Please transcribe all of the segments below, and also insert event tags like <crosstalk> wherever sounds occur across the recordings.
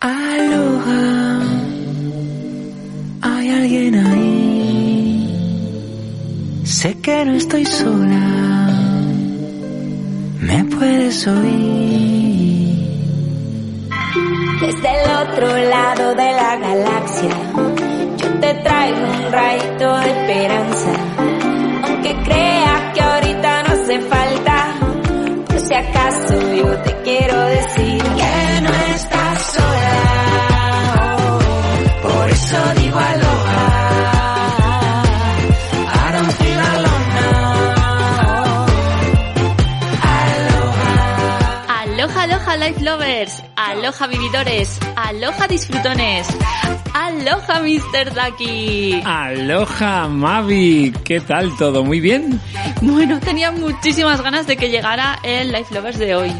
Aloha, hay alguien ahí. Sé que no estoy sola, me puedes oír. Desde el otro lado de la galaxia, yo te traigo un rayito de esperanza. Aunque creas lovers. Aloha, vividores. Aloha, disfrutones. Aloha, Mr. Ducky. Aloha Mavi, ¿qué tal todo? ¿Muy bien? Bueno, tenía muchísimas ganas de que llegara el Life Lovers de hoy.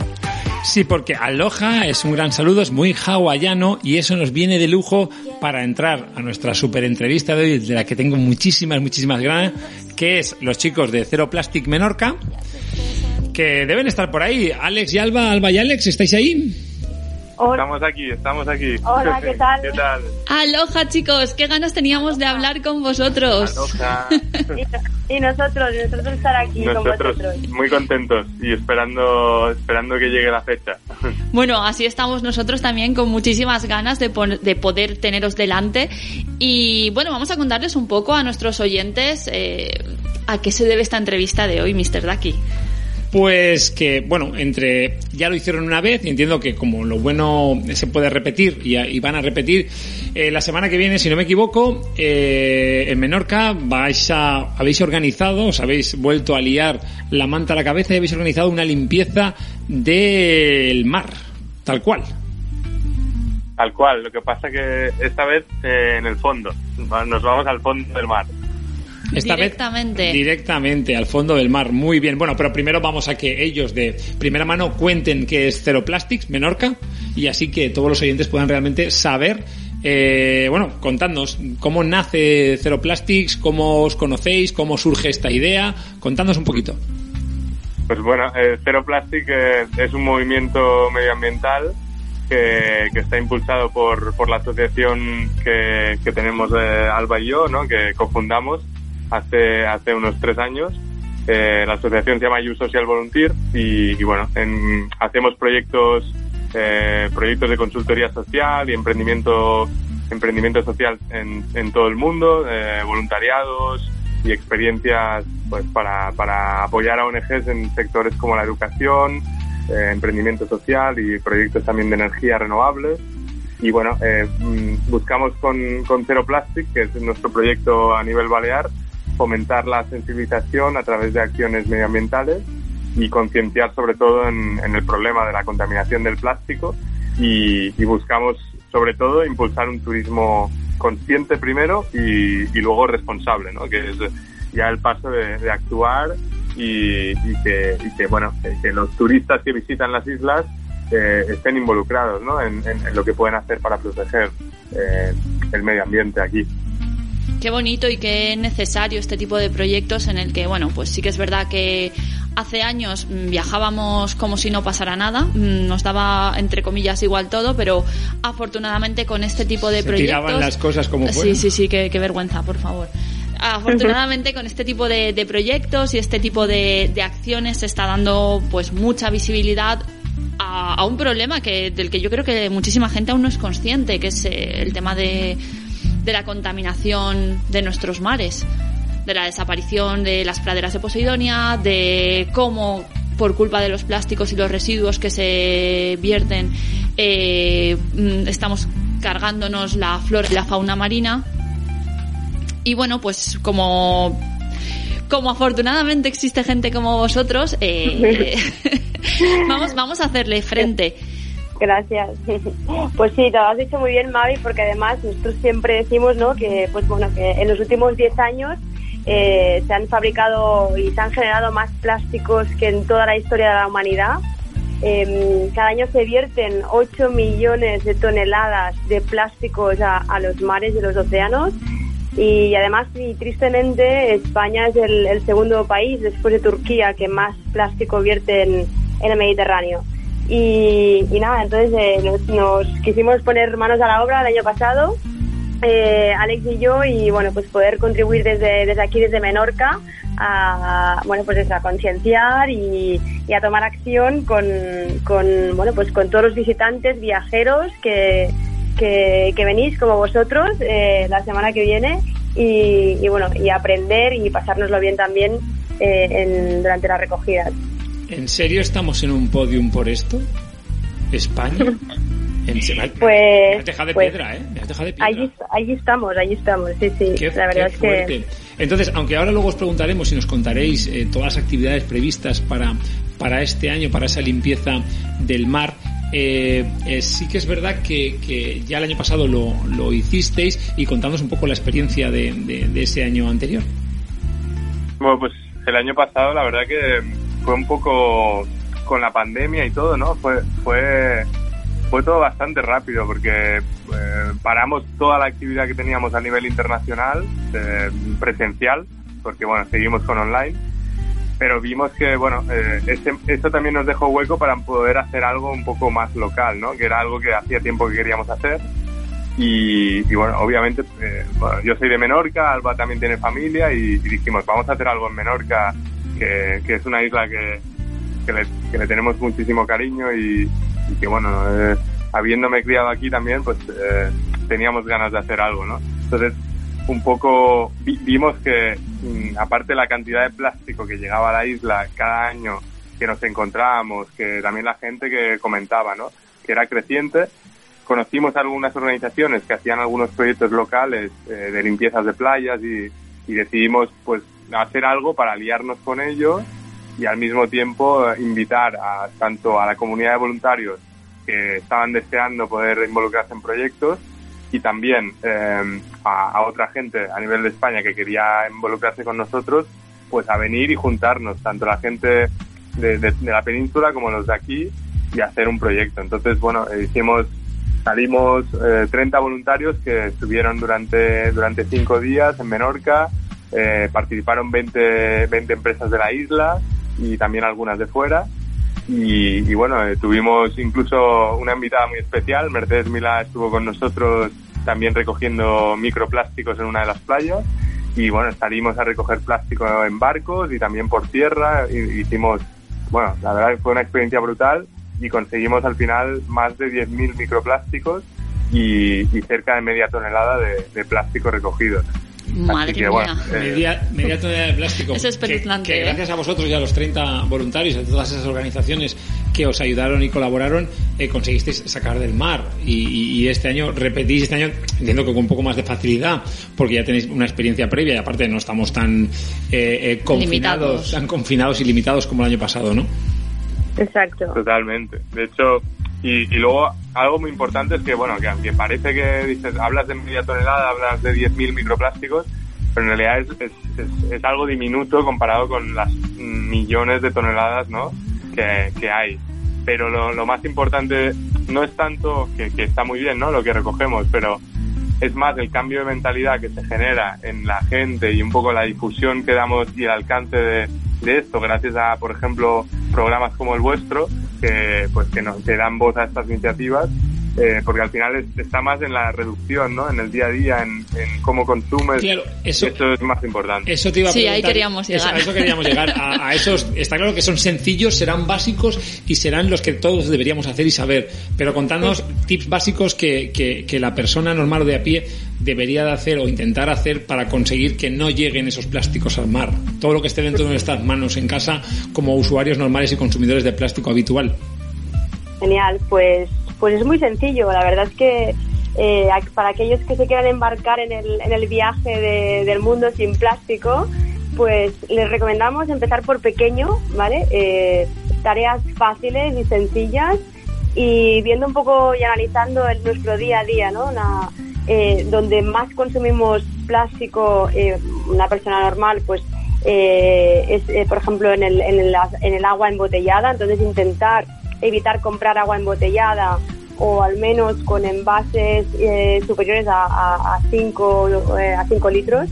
Sí, porque Aloha es un gran saludo, es muy hawaiano y eso nos viene de lujo para entrar a nuestra super entrevista de hoy, de la que tengo muchísimas, muchísimas ganas, que es los chicos de Zero Plastic Menorca, que deben estar por ahí. Alex y Alba, Alba y Alex, ¿estáis ahí? Estamos aquí, estamos aquí. Hola, ¿qué <laughs> tal? ¿Qué tal? Aloha, chicos. Qué ganas teníamos de hablar con vosotros. Aloha. <laughs> Y, y nosotros, y nosotros estar aquí Nosotros con vosotros. muy contentos y esperando esperando que llegue la fecha. <laughs> Bueno, así estamos nosotros también con muchísimas ganas de, pon- de poder teneros delante. Y bueno, vamos a contarles un poco a nuestros oyentes eh, a qué se debe esta entrevista de hoy, Mr. Ducky. Pues que, bueno, entre ya lo hicieron una vez y entiendo que como lo bueno se puede repetir y, y van a repetir, eh, la semana que viene, si no me equivoco, eh, en Menorca vais a, habéis organizado, os habéis vuelto a liar la manta a la cabeza y habéis organizado una limpieza del mar, tal cual. Tal cual, lo que pasa que esta vez eh, en el fondo, nos vamos al fondo del mar. Esta vez Directamente. directamente al fondo del mar. Muy bien. Bueno, pero primero vamos a que ellos de primera mano cuenten qué es Zero Plastics, Menorca, y así que todos los oyentes puedan realmente saber. eh, bueno, contadnos cómo nace Zero Plastics, cómo os conocéis, cómo surge esta idea. Contadnos un poquito. Pues bueno, eh, Zero Plastic eh, es un movimiento medioambiental que, que está impulsado por, por la asociación que, que tenemos eh, Alba y yo, ¿no? que cofundamos hace, hace unos tres años. Eh, la asociación se llama You Social Volunteer y, bueno, en- hacemos proyectos, eh, proyectos de consultoría social y emprendimiento, emprendimiento social en, en todo el mundo, eh, voluntariados y experiencias pues para, para apoyar a ONGs en sectores como la educación, eh, emprendimiento social y proyectos también de energía renovable. Y bueno, mm, buscamos con, con Zero Plastic, que es nuestro proyecto a nivel balear, fomentar la sensibilización a través de acciones medioambientales y concienciar sobre todo en, el problema de la contaminación del plástico y, buscamos sobre todo impulsar un turismo consciente primero y, luego responsable, ¿no? que es ya el paso de, actuar y, y que, y que, bueno, que, los turistas que visitan las islas eh, estén involucrados ¿no? en lo que pueden hacer para proteger eh, el medio ambiente aquí. Qué bonito y qué necesario este tipo de proyectos en el que, bueno, pues sí que es verdad que hace años mm, viajábamos como si no pasara nada, mm, nos daba entre comillas igual todo, pero afortunadamente con este tipo de Se proyectos tiraban las cosas como Sí, fueran. sí, sí, qué, qué vergüenza, por favor. Afortunadamente con este tipo de, de proyectos y este tipo de, de acciones se está dando pues mucha visibilidad a, a un problema que del que yo creo que muchísima gente aún no es consciente, que es eh, el tema de, de la contaminación de nuestros mares, de la desaparición de las praderas de Posidonia, de cómo por culpa de los plásticos y los residuos que se vierten eh, mm, estamos cargándonos la flora y la fauna marina. Y bueno, pues como como afortunadamente existe gente como vosotros, eh, <laughs> <laughs> vamos, vamos a hacerle frente. Gracias. <laughs> Pues sí, te lo has dicho muy bien, Mavi, porque además nosotros siempre decimos, ¿no? Que, pues bueno, que en los últimos 10 años eh, se han fabricado y se han generado más plásticos que en toda la historia de la humanidad. Em, cada año se vierten 8 millones de toneladas de plásticos a, los mares y los océanos. Y además, y tristemente, España es el, segundo país después de Turquía que más plástico vierte en el Mediterráneo. Y, y nada, entonces eh, nos, quisimos poner manos a la obra el año pasado, eh, Alex y yo, y bueno, pues poder contribuir desde, desde aquí, desde Menorca, a, bueno, pues a concienciar y, a tomar acción con, bueno, pues con todos los visitantes, viajeros que, que, que venís como vosotros eh, la semana que viene y, y bueno, y aprender y pasárnoslo bien también eh, en, durante las recogidas. ¿En serio estamos en un podium por esto? ¿España? <laughs> En? Pues- Me has dejado de pues- piedra, ¿eh? Me has dejado de piedra. Allí, allí estamos, allí estamos, sí, sí. Qué, la verdad qué es que. Entonces, aunque ahora luego os preguntaremos y nos contaréis eh, todas las actividades previstas para, para este año, para esa limpieza del mar, eh, eh, sí que es verdad que, que ya el año pasado lo, lo hicisteis y contándonos un poco la experiencia de, de- de ese año anterior. Bueno, pues el año pasado la verdad que fue un poco con la pandemia y todo, ¿no? Fue fue fue todo bastante rápido porque eh, paramos toda la actividad que teníamos a nivel internacional, eh, presencial, porque bueno, seguimos con online, pero vimos que bueno, eh, ese- esto también nos dejó hueco para poder hacer algo un poco más local, ¿no? Que era algo que hacía tiempo que queríamos hacer. Y, bueno, obviamente, eh, yo soy de Menorca, Alba también tiene familia y, y dijimos, vamos a hacer algo en Menorca, que, es una isla que, que, le, tenemos muchísimo cariño y, que bueno, eh, habiéndome criado aquí también, pues eh, teníamos ganas de hacer algo, ¿no? Entonces, un poco vi- vimos que, mm, aparte de la cantidad de plástico que llegaba a la isla cada año que nos encontrábamos, que también la gente que comentaba, ¿no? Que era creciente, conocimos algunas organizaciones que hacían algunos proyectos locales eh, de limpiezas de playas y decidimos pues hacer algo para aliarnos con ellos y al mismo tiempo eh, invitar a tanto a la comunidad de voluntarios que estaban deseando poder involucrarse en proyectos y también eh, a, otra gente a nivel de España que quería involucrarse con nosotros pues a venir y juntarnos tanto la gente de la península como los de aquí y hacer un proyecto. Entonces bueno eh, hicimos salimos eh, 30 voluntarios que estuvieron durante durante cinco días en Menorca eh, participaron 20, 20 empresas de la isla y también algunas de fuera. Y, y bueno, eh, tuvimos incluso una invitada muy especial, Mercedes Milá estuvo con nosotros también recogiendo microplásticos en una de las playas. Y bueno, salimos a recoger plástico en barcos y también por tierra. Y hicimos, bueno, la verdad fue una experiencia brutal y conseguimos al final más de 10.000 microplásticos y, y cerca de media tonelada de, de plástico recogido. Madre que, mía. bueno, eh, Media, media tonelada de plástico. Es espeluznante, Que, que gracias a vosotros y a los 30 voluntarios, a todas esas organizaciones que os ayudaron y colaboraron, eh, conseguisteis sacar del mar. Y, y- y este año repetís, este año entiendo que con un poco más de facilidad, porque ya tenéis una experiencia previa y aparte no estamos tan eh, eh, confinados, Limitados. tan confinados y limitados como el año pasado, ¿no? Exacto. Totalmente. De hecho, y, luego algo muy importante es que, bueno, que aunque parece que dices, hablas de media tonelada, hablas de 10.000 microplásticos, pero en realidad es, es algo diminuto comparado con las millones de toneladas, ¿no? Que, que hay. Pero lo, lo más importante no es tanto que, que está muy bien, ¿no? Lo que recogemos, pero es más el cambio de mentalidad que se genera en la gente y un poco la difusión que damos y el alcance de, de esto gracias a, por ejemplo, programas como el vuestro que pues que nos que dan voz a estas iniciativas eh, porque al final es- está más en la reducción, ¿no? En el día a día, en, en cómo consumes. Claro, eso- es más importante. Eso te iba a Sí, ahí queríamos Eso- llegar. a eso queríamos llegar. A, a esos, está claro que son sencillos, serán básicos y serán los que todos deberíamos hacer y saber. Pero contándonos tips básicos que, que, que la persona normal o de a pie debería de hacer o intentar hacer para conseguir que no lleguen esos plásticos al mar. Todo lo que esté dentro de nuestras manos en casa como usuarios normales y consumidores de plástico habitual. Genial, pues, pues es muy sencillo. La verdad es que eh, para aquellos que se quieran embarcar en el, en el viaje de- del mundo sin plástico, pues les recomendamos empezar por pequeño, ¿vale? Eh, tareas fáciles y sencillas y viendo un poco y analizando el, nuestro día a día, ¿no? Eh, donde más consumimos plástico, eh, una persona normal, pues eh, es, eh, por ejemplo, en el, en, el, en el agua embotellada, entonces intentar evitar comprar agua embotellada o al menos con envases eh, superiores a 5 a, a cinco litros.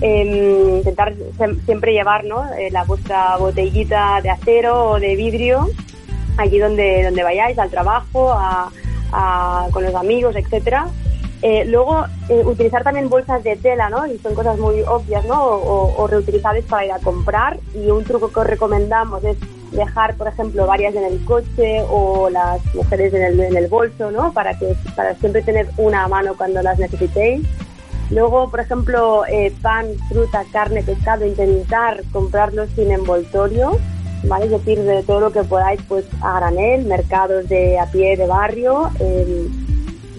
Eh, intentar siempre llevar. Eh, la vuestra botellita de acero o de vidrio allí donde, donde vayáis, al trabajo, a, con los amigos, etcétera. Eh, luego, eh, utilizar también bolsas de tela, ¿no? Y son cosas muy obvias, ¿no? O, o, reutilizables para ir a comprar. Y un truco que os recomendamos es dejar, por ejemplo, varias en el coche o las mujeres en el, en el bolso, ¿no? Para que para siempre tener una a mano cuando las necesitéis. Luego, por ejemplo, eh, pan, fruta, carne, pescado, intentar comprarlos sin envoltorio, ¿vale? Es decir, de todo lo que podáis, pues a granel, mercados de a pie, de barrio, eh,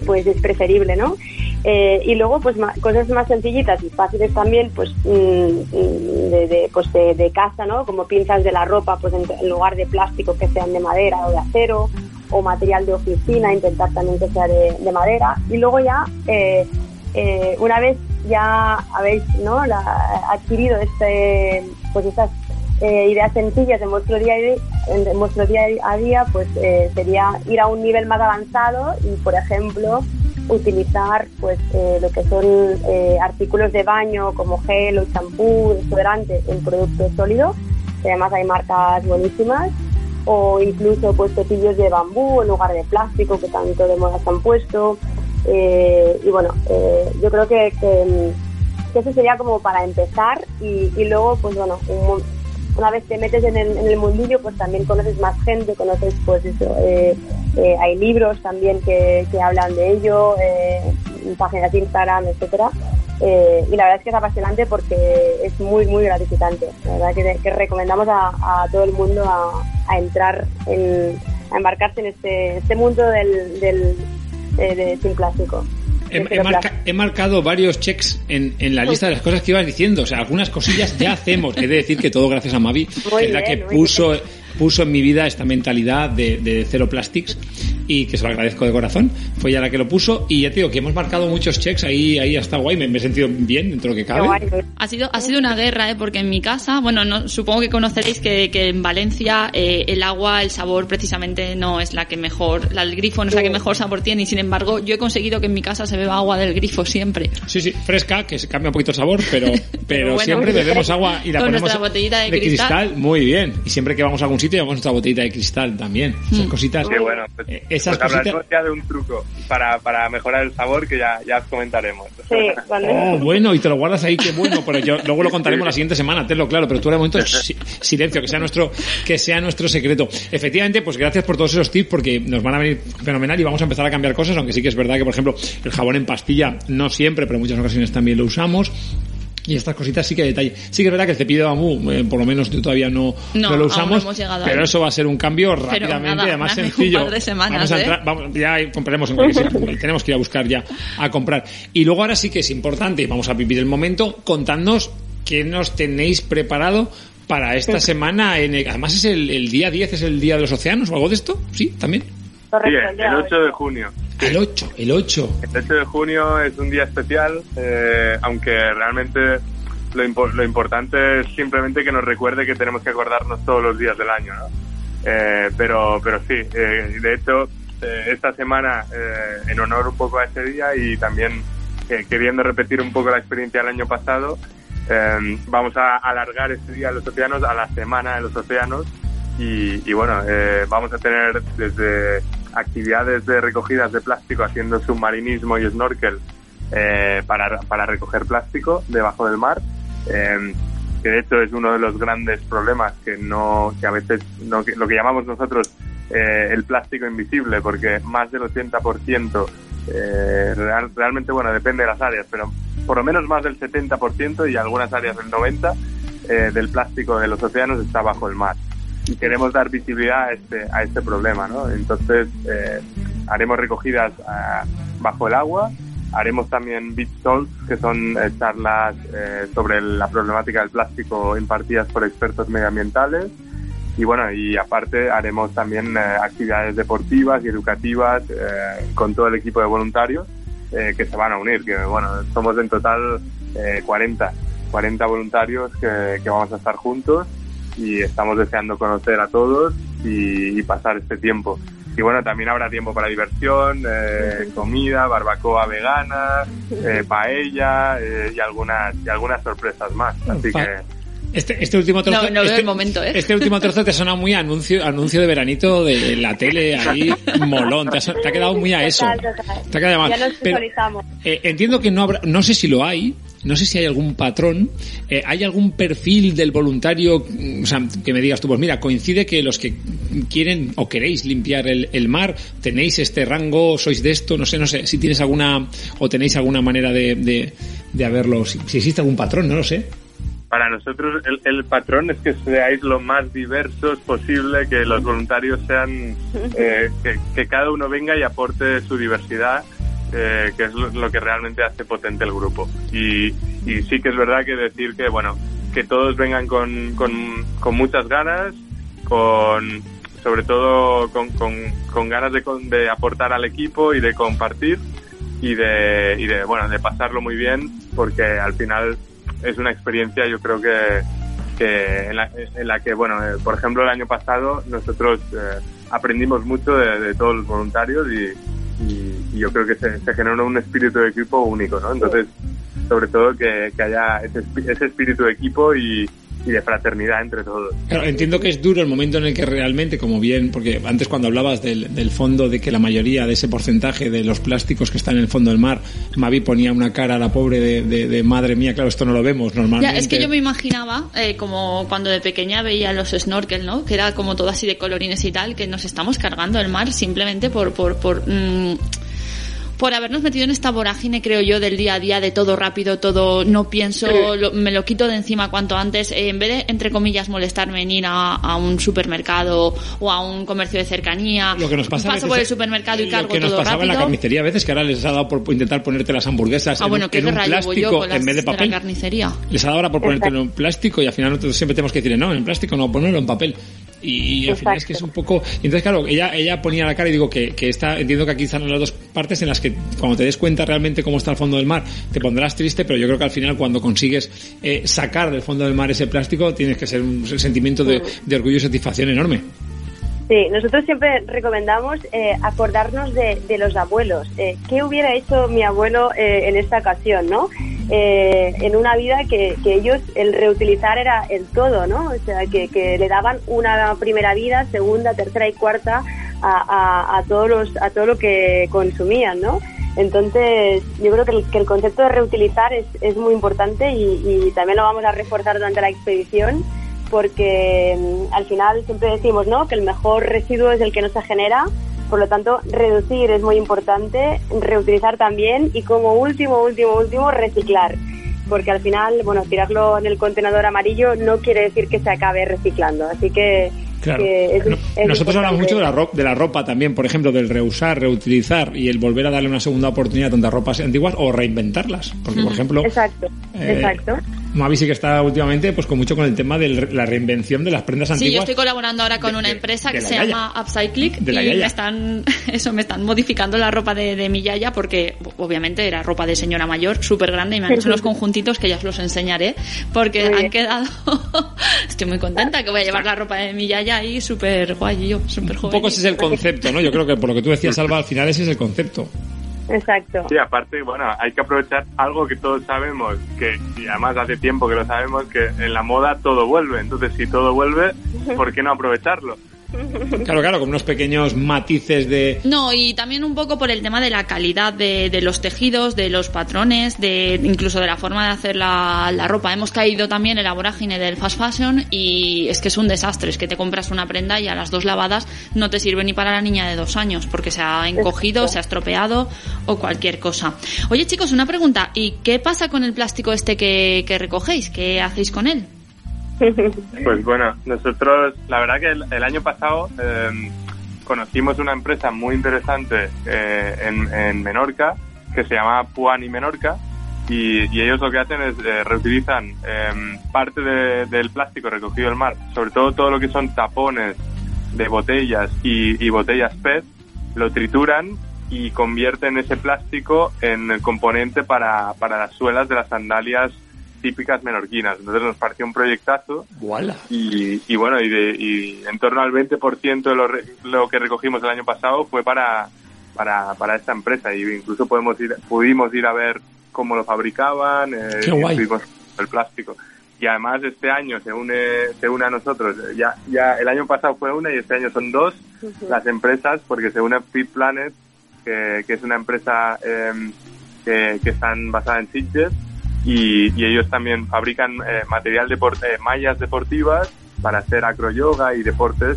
pues es preferible, ¿no? Eh, y luego, pues más, cosas más sencillitas y fáciles también, pues, mmm, de, de, pues de, de, casa, ¿no? Como pinzas de la ropa, pues en, lugar de plástico que sean de madera o de acero, o material de oficina, intentar también que sea de, de madera. Y luego ya, eh, eh, una vez ya habéis ¿no? Adquirido este, pues estas eh, ideas sencillas en vuestro día, en, en vuestro día a día, pues eh, sería ir a un nivel más avanzado y, por ejemplo, utilizar pues eh, lo que son eh, artículos de baño como gel o champú, desodorante en productos sólidos, que además hay marcas buenísimas, o incluso pues cepillos de bambú en lugar de plástico que tanto de moda se han puesto. Eh, y bueno, eh, yo creo que, que, que, eso sería como para empezar y, y luego pues bueno, un, una vez te metes en el, mundillo pues también conoces más gente, conoces pues eso, eh, eh, hay libros también que, que hablan de ello, eh, páginas de Instagram, etcétera. Y la verdad es que es apasionante porque es muy, muy gratificante. La verdad que, que recomendamos a, todo el mundo a, entrar en, a embarcarse en este, este mundo del, del de, de, sin plástico. He, he, marca, he, marcado varios checks en, en, la lista de las cosas que ibas diciendo. O sea, algunas cosillas ya hacemos. He de decir que todo gracias a Mavi, que es la que puso, puso en mi vida esta mentalidad de, de cero plastics y que se lo agradezco de corazón. Fue ella la que lo puso y ya te digo que hemos marcado muchos checks ahí, ahí hasta guay. Me, me he sentido bien dentro de lo que cabe. Ha sido, ha sido una guerra, ¿eh? porque en mi casa, bueno, no, supongo que conoceréis que, que en Valencia eh, el agua, el sabor precisamente no es la que mejor, la del grifo no es la que mejor sabor tiene y sin embargo yo he conseguido que en mi casa se beba agua del grifo siempre. Sí, sí, fresca, que se cambia un poquito el sabor, pero, <laughs> pero, pero bueno, siempre bebemos agua y la con ponemos botellita de, de cristal. cristal. Muy bien. Y siempre que vamos a algún sitio llevamos nuestra botellita de cristal también. Esas Mm. cositas. Sí, bueno, pues, eh, esas pues cositas. ya de un truco para, para mejorar el sabor que ya, ya os comentaremos. Sí, vale. Oh, bueno, y te lo guardas ahí, qué bueno, pero yo luego lo contaremos la siguiente semana, tenlo claro, pero tú de momento si, silencio, que sea nuestro, que sea nuestro secreto. Efectivamente, pues gracias por todos esos tips porque nos van a venir fenomenal y vamos a empezar a cambiar cosas, aunque sí que es verdad que, por ejemplo, el jabón en pastilla no siempre, pero en muchas ocasiones también lo usamos. Y estas cositas sí que hay detalle. Sí que es verdad que el cepillo de bambú, eh, por lo menos todavía no, no, no lo usamos, no pero eso va a ser un cambio rápidamente, nada, además sencillo. Un par de semanas, vamos a ¿eh? entrar, vamos, ya compraremos en cualquier sitio. tenemos que ir a buscar ya a comprar. Y luego ahora sí que es importante, vamos a vivir el momento, contadnos qué nos tenéis preparado para esta semana. En el, además es el, el, día 10, es el día de los océanos o algo de esto, ¿sí? También. Correcto, sí, el 8 de junio. El 8, el 8. El 8 de junio es un día especial, eh, aunque realmente lo, impo lo, importante es simplemente que nos recuerde que tenemos que acordarnos todos los días del año, ¿no? Eh, pero, pero sí, eh, de hecho, eh, esta semana, eh, en honor un poco a ese día y también eh, queriendo repetir un poco la experiencia del año pasado, eh, vamos a alargar este día de los océanos a la semana de los océanos y, y bueno, vamos a tener desde actividades de recogidas de plástico haciendo submarinismo y snorkel para, para recoger plástico debajo del mar. Eh, que de hecho es uno de los grandes problemas que no que a veces no, que, lo que llamamos nosotros eh, el plástico invisible porque más del 80% eh, real, realmente bueno depende de las áreas pero por lo menos más del 70% y algunas áreas del 90 eh, del plástico de los océanos está bajo el mar y queremos dar visibilidad a este a este problema ¿no? entonces eh, haremos recogidas a, bajo el agua Haremos también Beach Talks, que son eh, charlas eh, sobre la problemática del plástico impartidas por expertos medioambientales. y bueno, y aparte haremos también eh, actividades deportivas y educativas eh, con todo el equipo de voluntarios eh, que se van a unir, que bueno, somos en total 40, 40 voluntarios que, vamos a estar juntos y estamos deseando conocer a todos y, y pasar este tiempo. Y bueno, también habrá tiempo para diversión, comida, barbacoa vegana, paella y algunas y algunas sorpresas más. Así que este, este último trozo. No, este, momento, ¿eh? Este último trozo te ha sonado muy anuncio, anuncio de veranito de la tele ahí, molón. Te ha, quedado muy a eso. Te ha quedado mal. Ya nos Pero, eh, entiendo que no habrá, no sé si lo hay, no sé si hay algún patrón, eh, ¿hay algún perfil del voluntario, o sea, que me digas tú, pues mira, coincide que los que quieren o queréis limpiar el, el mar, tenéis este rango, sois de esto, no sé, no sé, si tienes alguna, o tenéis alguna manera de, de, de haberlo, si, si existe algún patrón, no lo sé para nosotros el, el, patrón es que seáis lo más diversos posible, que los voluntarios sean, <laughs> eh, que, que, cada uno venga y aporte su diversidad, eh, que es lo, lo, que realmente hace potente el grupo. Y, y, sí que es verdad que decir que, bueno, que todos vengan con, con, con muchas ganas, con, sobre todo con, con, con ganas de, de aportar al equipo y de compartir y de, y de, bueno, de pasarlo muy bien, porque al final es una experiencia yo creo que, que en, la, en, la, que, bueno, eh, por ejemplo el año pasado nosotros eh, aprendimos mucho de, todos los voluntarios y, y, y yo creo que se, se, generó un espíritu de equipo único, ¿no? Entonces, sobre todo que, que haya ese, ese espíritu de equipo y, y de fraternidad entre todos. Claro, entiendo que es duro el momento en el que realmente, como bien, porque antes cuando hablabas del, del, fondo, de que la mayoría de ese porcentaje de los plásticos que están en el fondo del mar, Mavi ponía una cara a la pobre de, de, de madre mía, claro, esto no lo vemos normalmente. Ya, es que yo me imaginaba, eh, como cuando de pequeña veía los snorkel, ¿no? Que era como todo así de colorines y tal, que nos estamos cargando el mar simplemente por, por, por mmm, por habernos metido en esta vorágine, creo yo, del día a día, de todo rápido, todo no pienso, lo, me lo quito de encima cuanto antes, eh, en vez de, entre comillas, molestarme en ir a, a, un supermercado o a un comercio de cercanía, lo que nos pasa paso por el supermercado y cargo todo rápido. Lo que nos pasaba en la carnicería a veces, que ahora les ha dado por intentar ponerte las hamburguesas ah, en, bueno, en un plástico en vez de papel. De la carnicería. Les ha dado ahora por ponerte en un plástico y al final nosotros siempre tenemos que decir, no, en plástico no, ponerlo en papel. Y, y al final es que es un poco... Y entonces, claro, ella, ella ponía la cara y digo que, que está, entiendo que aquí están las dos partes en las que cuando te des cuenta realmente cómo está el fondo del mar, te pondrás triste, pero yo creo que al final cuando consigues eh, sacar del fondo del mar ese plástico, tienes que ser un sentimiento de, de orgullo y satisfacción enorme. Sí, nosotros siempre recomendamos eh, acordarnos de, los abuelos. Eh, ¿Qué hubiera hecho mi abuelo eh, en esta ocasión, no? Eh, en una vida que, ellos, el reutilizar era el todo, ¿no? O sea, que, le daban una primera vida, segunda, tercera y cuarta a, todos los, a todo lo que consumían, ¿no? Entonces, yo creo que el, que el concepto de reutilizar es, es muy importante y también lo vamos a reforzar durante la expedición porque mm, al final siempre decimos ¿no? que el mejor residuo es el que no se genera, por lo tanto reducir es muy importante, reutilizar también y como último, último, último reciclar, porque al final, bueno, tirarlo en el contenedor amarillo no quiere decir que se acabe reciclando, así que Claro. Es, es Nosotros hablamos mucho de la, ropa, de la ropa también, por ejemplo, del reusar, reutilizar y el volver a darle una segunda oportunidad a tantas ropas antiguas o reinventarlas. Porque, por ejemplo. Exacto, eh, exacto. Mavi sí que está últimamente pues con mucho con el tema de la reinvención de las prendas antiguas. Sí, yo estoy colaborando ahora con de, una empresa que se yaya. llama Upcyclic y yaya. me están <laughs> eso me están modificando la ropa de, de, mi yaya porque obviamente era ropa de señora mayor, súper grande y me han hecho unos conjuntitos que ya os los enseñaré porque han quedado <laughs> estoy muy contenta que voy a llevar la ropa de mi yaya ahí súper guay yo, súper joven. Un poco ese es el concepto, ¿no? Yo creo que por lo que tú decías, Alba, al final ese es el concepto. Exacto. Sí, aparte, bueno, hay que aprovechar algo que todos sabemos, que y además hace tiempo que lo sabemos, que en la moda todo vuelve. Entonces, si todo vuelve, ¿por qué no aprovecharlo? Claro, claro, con unos pequeños matices de... No, y también un poco por el tema de la calidad de, los tejidos, de los patrones, de incluso de la forma de hacer la, ropa. Hemos caído también en la vorágine del fast fashion y es que es un desastre, es que te compras una prenda y a las dos lavadas no te sirve ni para la niña de dos años porque se ha encogido, se ha estropeado o cualquier cosa. Oye chicos, una pregunta, ¿y qué pasa con el plástico este que recogéis? ¿Qué hacéis con él? <laughs> Pues bueno, nosotros, la verdad que el, año pasado eh, conocimos una empresa muy interesante eh, en, en, Menorca que se llama Puani Menorca y, ellos lo que hacen es eh, reutilizan em, parte de- del plástico recogido del mar, sobre todo todo lo que son tapones de botellas y, y botellas PET, lo trituran y convierten ese plástico en el componente para, para las suelas de las sandalias típicas menorquinas. Entonces nos pareció un proyectazo y, y bueno, y, de, y en torno al 20% de lo, re- lo que recogimos el año pasado fue para, para, para esta empresa y incluso podemos ir, pudimos ir a ver cómo lo fabricaban, eh, el plástico. Y además este año se une, se une a nosotros. Ya, ya el año pasado fue una y este año son dos las empresas porque se une Fit Planet, que, que es una empresa em, que, que están basada en Sitges y, y ellos también fabrican eh, material deport eh, mallas deportivas para hacer acroyoga y deportes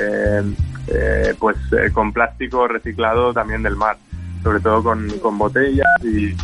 eh, eh, pues con plástico reciclado también del mar sobre todo con, con botellas y,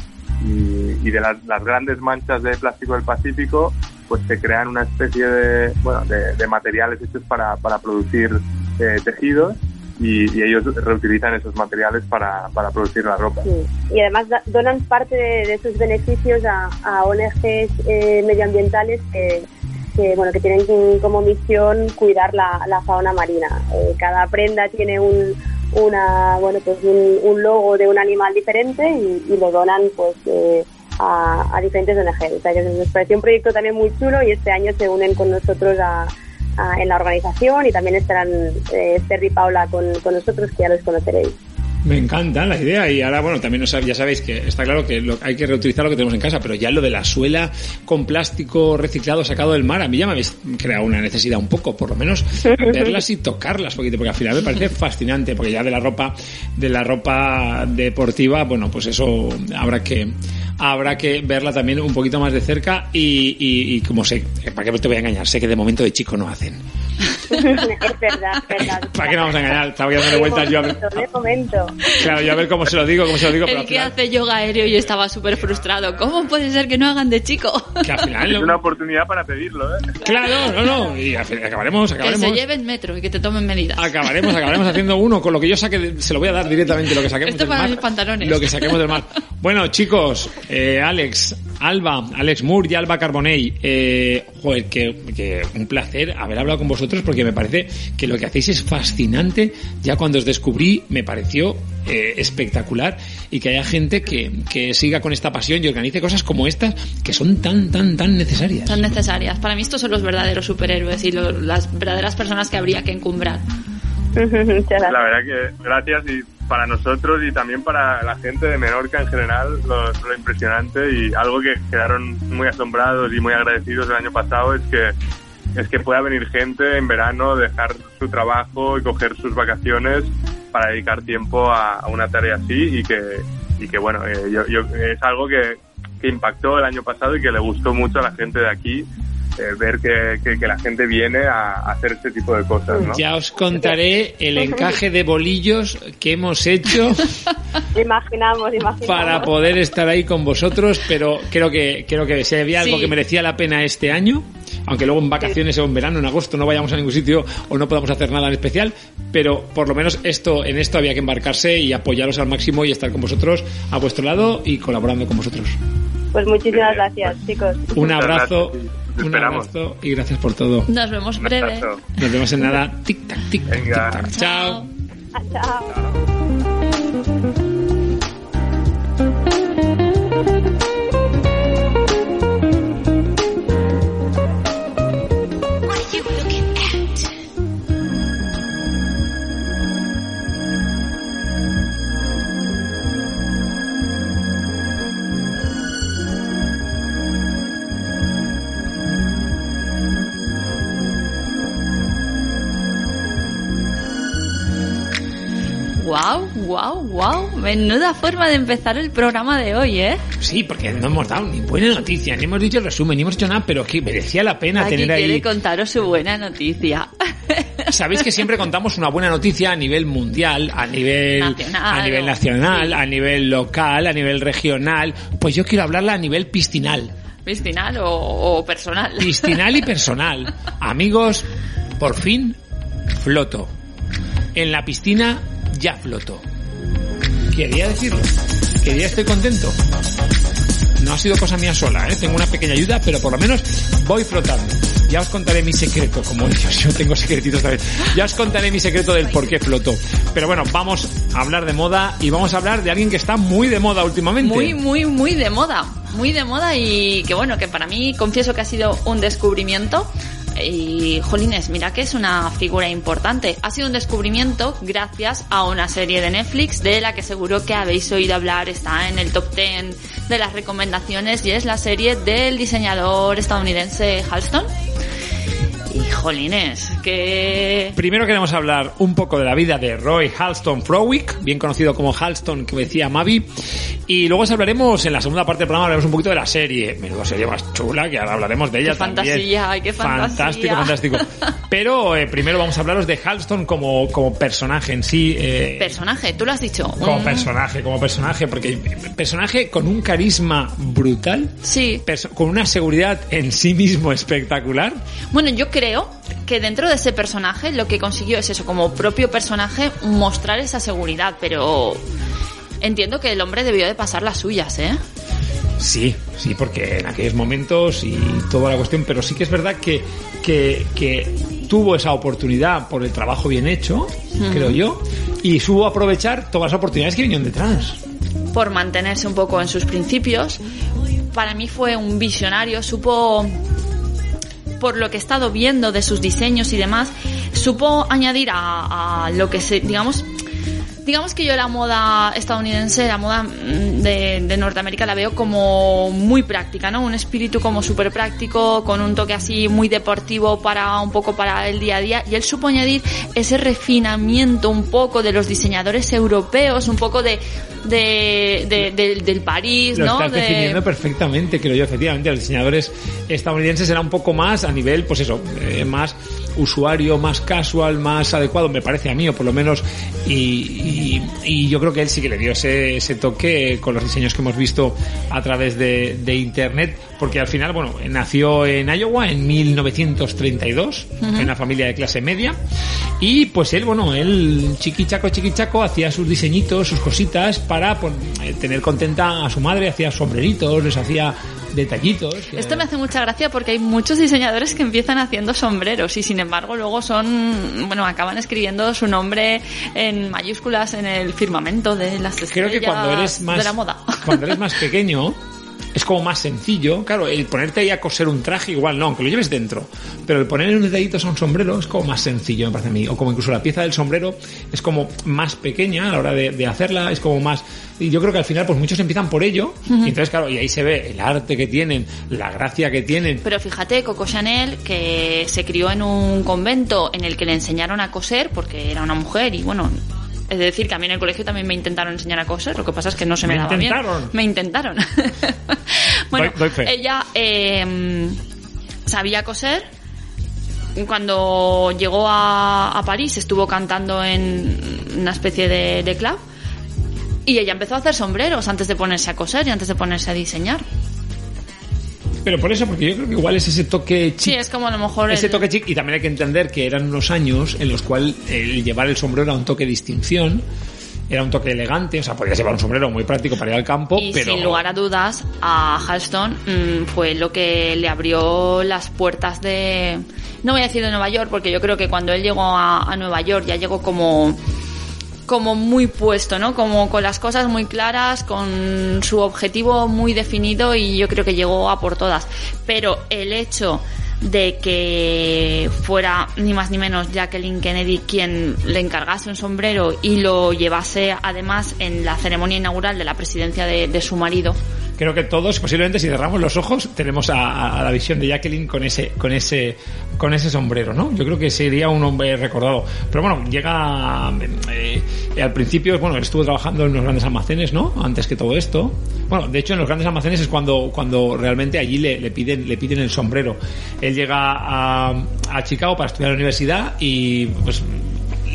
y, y de las, las grandes manchas de plástico del Pacífico pues se crean una especie de bueno de, de materiales hechos para, para producir eh, tejidos y, ellos reutilizan esos materiales para, para producir la ropa. Y además donan parte de, de sus beneficios a, a ONGs eh, medioambientales que, bueno, que tienen como misión cuidar la, la fauna marina. Eh, cada prenda tiene un, una, bueno, pues un, un logo de un animal diferente y, y lo donan pues eh, a, a diferentes ONGs. O sea, que nos pareció un proyecto también muy chulo y este año se unen con nosotros a, en la organización y también estarán eh, y Paula con, con nosotros, que ya los conoceréis. Me encanta la idea y ahora, bueno, también ya sabéis que está claro que lo- hay que reutilizar lo que tenemos en casa, pero ya lo de la suela con plástico reciclado sacado del mar, a mí ya me habéis creado una necesidad un poco, por lo menos verlas y tocarlas, porque, porque al final me parece <laughs> fascinante, porque ya de la ropa, de la ropa deportiva, bueno, pues eso habrá que habrá que verla también un poquito más de cerca y, y, y como sé, ¿para qué te voy a engañar? Sé que de momento de chico no hacen. Es verdad, es verdad. ¿Para qué nos vamos a engañar? Estaba dándole vueltas yo a ver, De momento. claro, yo a ver cómo se lo digo, cómo se lo digo, pero El al que final, hace yoga aéreo y estaba súper frustrado. ¿Cómo puede ser que no hagan de chico? que al final Es una oportunidad para pedirlo, ¿eh? Claro, no, no, y fin- acabaremos, Que se acabaremos, lleven metro y que te tomen medidas. acabaremos, acabaremos haciendo uno con lo que yo saque, de- se lo voy a dar directamente lo que saquemos Esto del para mar, mis pantalones. lo que saquemos del mar. Bueno, chicos, eh, Alex, Alba, Alex Moore y Alba Carbonell, eh, joder, que, que un placer haber hablado con vosotros porque me parece que lo que hacéis es fascinante. Ya cuando os descubrí me pareció eh, espectacular y que haya gente que, que siga con esta pasión y organice cosas como estas que son tan, tan, tan necesarias. Son necesarias. Para mí estos son los verdaderos superhéroes y lo- las verdaderas personas que habría que encumbrar. La verdad que gracias y para nosotros y también para la gente de Menorca en general lo, lo impresionante y algo que quedaron muy asombrados y muy agradecidos el año pasado es que es que pueda venir gente en verano, dejar su trabajo y coger sus vacaciones para dedicar tiempo a, a una tarea así y que y que bueno eh, yo, yo- es algo que, que impactó el año pasado y que le gustó mucho a la gente de aquí eh, ver que, que- que la gente viene a, a hacer este tipo de cosas, ¿no? Ya os contaré el encaje de bolillos que hemos hecho <laughs> Imaginamos, imaginamos. para poder estar ahí con vosotros, pero creo que creo que si había algo Sí. que merecía la pena este año, aunque luego en vacaciones o en verano, en agosto no vayamos a ningún sitio o no podamos hacer nada en especial, pero por lo menos esto en esto había que embarcarse y apoyaros al máximo y estar con vosotros a vuestro lado y colaborando con vosotros. Pues muchísimas gracias, chicos. Un abrazo, un esperamos. abrazo y gracias por todo. Nos vemos breve. Nos vemos en nada. Tic tac, tic tac, tic Venga. tac. Chao. Ah, Chao. Wow, wow. Menuda forma de empezar el programa de hoy, ¿eh? Sí, porque no hemos dado ni buena noticia, ni hemos dicho resumen, ni hemos hecho nada, pero que merecía la pena Aquí tener quiere ahí. contaros su buena noticia. Sabéis que siempre contamos una buena noticia a nivel mundial, a nivel Nacional, a nivel nacional, sí. a nivel local, a nivel regional. Pues yo quiero hablarla a nivel piscinal, Piscinal o, o personal. piscinal y personal. Amigos, por fin floto. En la piscina ya floto. Quería decirlo. Quería estoy contento. no ha sido cosa mía sola, ¿eh? tengo una pequeña ayuda, pero por lo menos voy flotando. Ya os contaré mi secreto, como <laughs> yo, yo tengo secretitos también. Ya os contaré mi secreto del por qué floto. Pero bueno, vamos a hablar de moda y vamos a hablar de alguien que está muy de moda últimamente. Muy, muy, muy de moda. Muy de moda y que bueno, que para mí confieso que ha sido un descubrimiento. Y, jolines, mira que es una figura importante. Ha sido un descubrimiento gracias a una serie de Netflix de la que seguro que habéis oído hablar, está en el top 10 de las recomendaciones y es la serie del diseñador estadounidense Halston. Y jolines, Primero queremos hablar un poco de la vida de Roy Halston Frowick, bien conocido como Halston, que decía Mavi. Y luego os hablaremos, en la segunda parte del programa, hablaremos un poquito de la serie. Menuda serie más chula, que ahora hablaremos de ella Qué también. fantasía, ay, qué Fantástico, fantasía. fantástico. <laughs> Pero eh, primero vamos a hablaros de Halston como, como personaje en sí. eh, Personaje, tú lo has dicho. como personaje, como personaje, porque personaje con un carisma brutal, Sí. con una seguridad en sí mismo espectacular. Bueno, yo creo que dentro de ese personaje lo que consiguió es eso, como propio personaje, mostrar esa seguridad, pero entiendo que el hombre debió de pasar las suyas, ¿eh? Sí, sí, porque en aquellos momentos y toda la cuestión, pero sí que es verdad que, que, que tuvo esa oportunidad por el trabajo bien hecho, creo yo, y supo aprovechar todas las oportunidades que vinieron detrás. Por mantenerse un poco en sus principios. Para mí fue un visionario, supo, por lo que he estado viendo de sus diseños y demás, supo añadir a, lo que se, digamos, digamos que yo la moda estadounidense, la moda mm, de, de Norteamérica la veo como muy práctica, ¿no? Un espíritu como súper práctico, con un toque así muy deportivo para un poco para el día a día. Y él supo añadir ese refinamiento un poco de los diseñadores europeos, un poco de, de, de- del- del París, Lo ¿no? estás De- definiendo perfectamente, creo yo, efectivamente. Los diseñadores estadounidenses eran un poco más a nivel, pues eso, eh, más usuario, más casual, más adecuado, me parece a mí, o por lo menos, y, y- y yo creo que él sí que le dio ese, ese toque con los diseños que hemos visto a través de, de internet, porque al final, bueno, nació en Iowa en 1932, en una familia de clase media, y pues él, bueno, él chiquichaco, chiquichaco, hacía sus diseñitos, sus cositas para pues, eh, tener contenta a su madre, hacía sombreritos, les hacía detallitos. que- Esto me hace mucha gracia porque hay muchos diseñadores que empiezan haciendo sombreros y sin embargo luego son, bueno, acaban escribiendo su nombre en mayúsculas en el firmamento de las Creo estrellas que cuando eres más de la moda. cuando eres más <laughs> pequeño es como más sencillo. Claro, el ponerte ahí a coser un traje igual no, aunque lo lleves dentro. Pero el poner un detallito a un sombrero es como más sencillo, me parece a mí. O como incluso la pieza del sombrero es como más pequeña a la hora de, de hacerla, es como más... Y yo creo que al final pues muchos empiezan por ello. Y entonces, claro, y ahí se ve el arte que tienen, la gracia que tienen. Pero fíjate, Coco Chanel, que se crió en un convento en el que le enseñaron a coser porque era una mujer y bueno, es decir, que a mí en el colegio también me intentaron enseñar a coser, lo que pasa es que no se me, Me daba bien. Me intentaron. <laughs> bueno, Doy- doy ella eh, sabía coser. Cuando llegó a, a París estuvo cantando en una especie de, de club y ella empezó a hacer sombreros antes de ponerse a coser y antes de ponerse a diseñar. Pero por eso, porque yo creo que igual es ese toque chic Sí, es como a lo mejor Ese el- toque chic, y también hay que entender que eran unos años en los cuales el llevar el sombrero era un toque de distinción, era un toque elegante, o sea, podías llevar un sombrero muy práctico para ir al campo, Y pero sin lugar a dudas, a Halston mm, fue lo que le abrió las puertas de. No voy a decir de Nueva York, porque yo creo que cuando él llegó a, a Nueva York ya llegó como como muy puesto, ¿no? Como con las cosas muy claras, con su objetivo muy definido y yo creo que llegó a por todas. Pero el hecho de que fuera ni más ni menos Jacqueline Kennedy quien le encargase un sombrero y lo llevase además en la ceremonia inaugural de la presidencia de, de su marido. Creo que todos, posiblemente si cerramos los ojos, tenemos a, a- la visión de Jacqueline con ese, con ese, con ese sombrero, ¿no? Yo creo que sería un hombre recordado. Pero bueno, llega eh, al principio, bueno, él estuvo trabajando en los grandes almacenes, ¿no? Antes que todo esto. Bueno, de hecho, en los grandes almacenes es cuando, cuando realmente allí le, le piden, le piden el sombrero. Él llega a, a Chicago para estudiar en la universidad y pues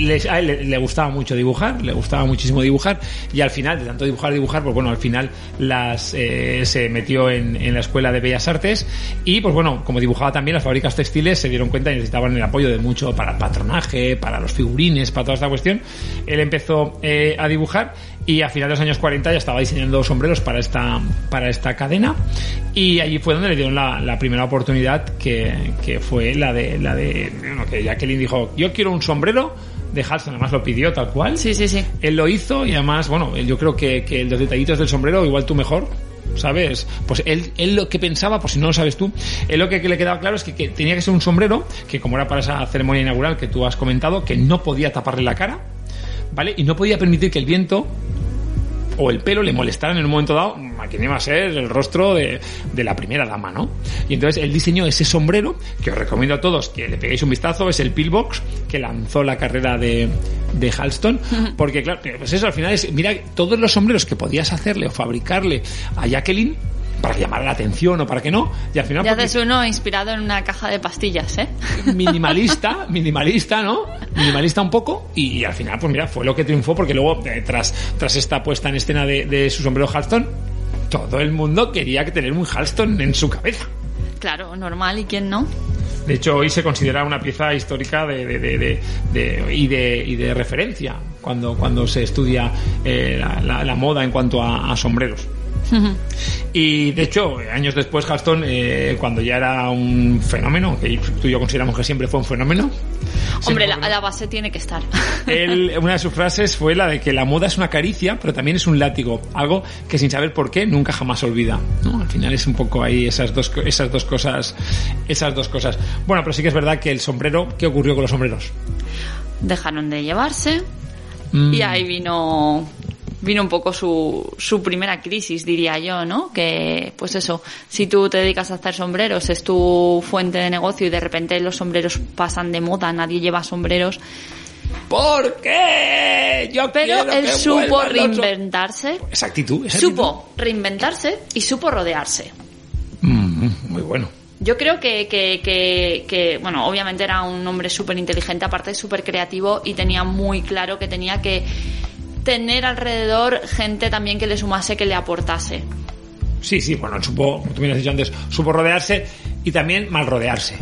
le gustaba mucho dibujar, le gustaba muchísimo dibujar y al final, de tanto dibujar, dibujar, pues bueno, al final las eh, se metió en, en la Escuela de Bellas Artes y pues bueno, como dibujaba también, las fábricas textiles se dieron cuenta y necesitaban el apoyo de mucho para el patronaje, para los figurines, para toda esta cuestión. Él empezó eh, a dibujar y a finales de los años 40 ya estaba diseñando sombreros para esta, para esta cadena y allí fue donde le dieron la, la primera oportunidad que, que fue la de, la de, bueno, que Jacqueline dijo, yo quiero un sombrero de Halston, además lo pidió tal cual. Sí, sí, sí. Él lo hizo y además, bueno, yo creo que, que los detallitos del sombrero, igual tú mejor, ¿sabes? Pues él, él lo que pensaba, por si no lo sabes tú, él lo que, que le quedaba claro es que, que tenía que ser un sombrero que como era para esa ceremonia inaugural que tú has comentado, que no podía taparle la cara, ¿vale? Y no podía permitir que el viento o el pelo le molestaran en un momento dado a quien iba a ser el rostro de, de la primera dama, ¿no? Y entonces él diseñó ese sombrero, que os recomiendo a todos que le peguéis un vistazo, es el Pillbox, que lanzó la carrera de, de Halston, porque claro, pues eso al final es, mira, todos los sombreros que podías hacerle o fabricarle a Jacqueline, para que llamara la atención o para que no, y al final Ya porque- haces uno inspirado en una caja de pastillas, ¿eh? <laughs> minimalista, minimalista, ¿no? Minimalista un poco y, y al final, pues mira, fue lo que triunfó porque luego, eh, tras, tras esta puesta en escena de, de su sombrero Halston, todo el mundo quería que tener un Halston en su cabeza. Claro, normal, ¿y quién no? De hecho, hoy se considera una pieza histórica de, de- de- y, de, y de referencia cuando, cuando se estudia eh, la, la- la moda en cuanto a, a sombreros. Y de hecho, años después, Halston, eh, cuando ya era un fenómeno, que tú y yo consideramos que siempre fue un fenómeno, Hombre, la, base tiene que estar. él, una de sus frases fue la de que la moda es una caricia, pero también es un látigo, algo que sin saber por qué nunca jamás olvida. ¿no? Al final es un poco ahí esas dos, esas dos cosas, esas dos cosas. Bueno, pero sí que es verdad que el sombrero, ¿qué ocurrió con los sombreros? Dejaron de llevarse Mm. y ahí vino vino un poco su, su primera crisis, diría yo, ¿no? Que, pues eso, si tú te dedicas a hacer sombreros, es tu fuente de negocio y de repente los sombreros pasan de moda, nadie lleva sombreros, ¿Por qué? Yo pero él que supo reinventarse, Esa actitud, esa actitud. supo reinventarse y supo rodearse. Mm, muy bueno. Yo creo que, que, que, que, bueno, obviamente era un hombre súper inteligente, aparte súper creativo y tenía muy claro que tenía que tener alrededor gente también que le sumase, que le aportase. Sí, sí, bueno, supo, como tú bien has dicho antes, supo rodearse y también mal rodearse.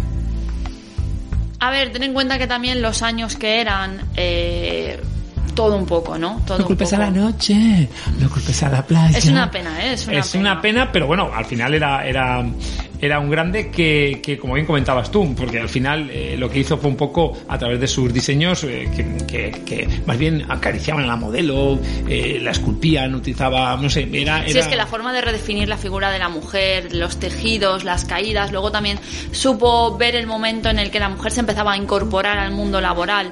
A ver, ten en cuenta que también los años que eran, eh, todo un poco, ¿no? Todo No un culpes a poco. la noche, no culpes a la playa. Es una pena, ¿eh? Es una es pena. una pena, pero bueno, al final era, era, era un grande que, que, como bien comentabas tú, porque al final eh, lo que hizo fue un poco a través de sus diseños eh, que, que, que más bien acariciaban a la modelo, eh, la esculpían, utilizaba, no sé, era... Sí, era- es que la forma de redefinir la figura de la mujer, los tejidos, las caídas, luego también supo ver el momento en el que la mujer se empezaba a incorporar al mundo laboral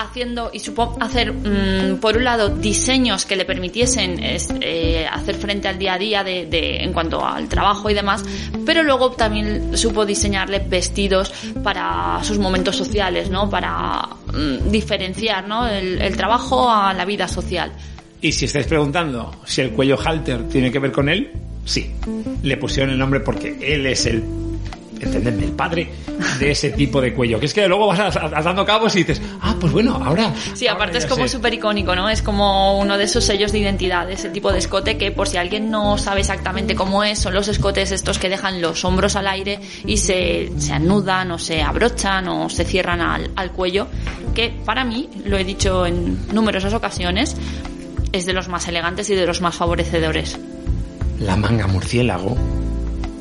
haciendo y supo hacer mm, por un lado diseños que le permitiesen es, eh, hacer frente al día a día de, en cuanto al trabajo y demás pero luego también supo diseñarle vestidos para sus momentos sociales no para mm, diferenciar ¿no? el trabajo a la vida social Y si estáis preguntando si el cuello halter tiene que ver con él, sí. Le pusieron el nombre porque él es el, entendedme, el padre de ese tipo de cuello. Que es que luego vas a- a- dando cabos y dices, ah, pues bueno, ahora... Sí, ahora aparte es como sé". súper icónico, ¿no? Es como uno de esos sellos de identidad, ese tipo de escote que por si alguien no sabe exactamente cómo es, son los escotes estos que dejan los hombros al aire y se, se anudan o se abrochan o se cierran al, al cuello, que para mí, lo he dicho en numerosas ocasiones, es de los más elegantes y de los más favorecedores. La manga murciélago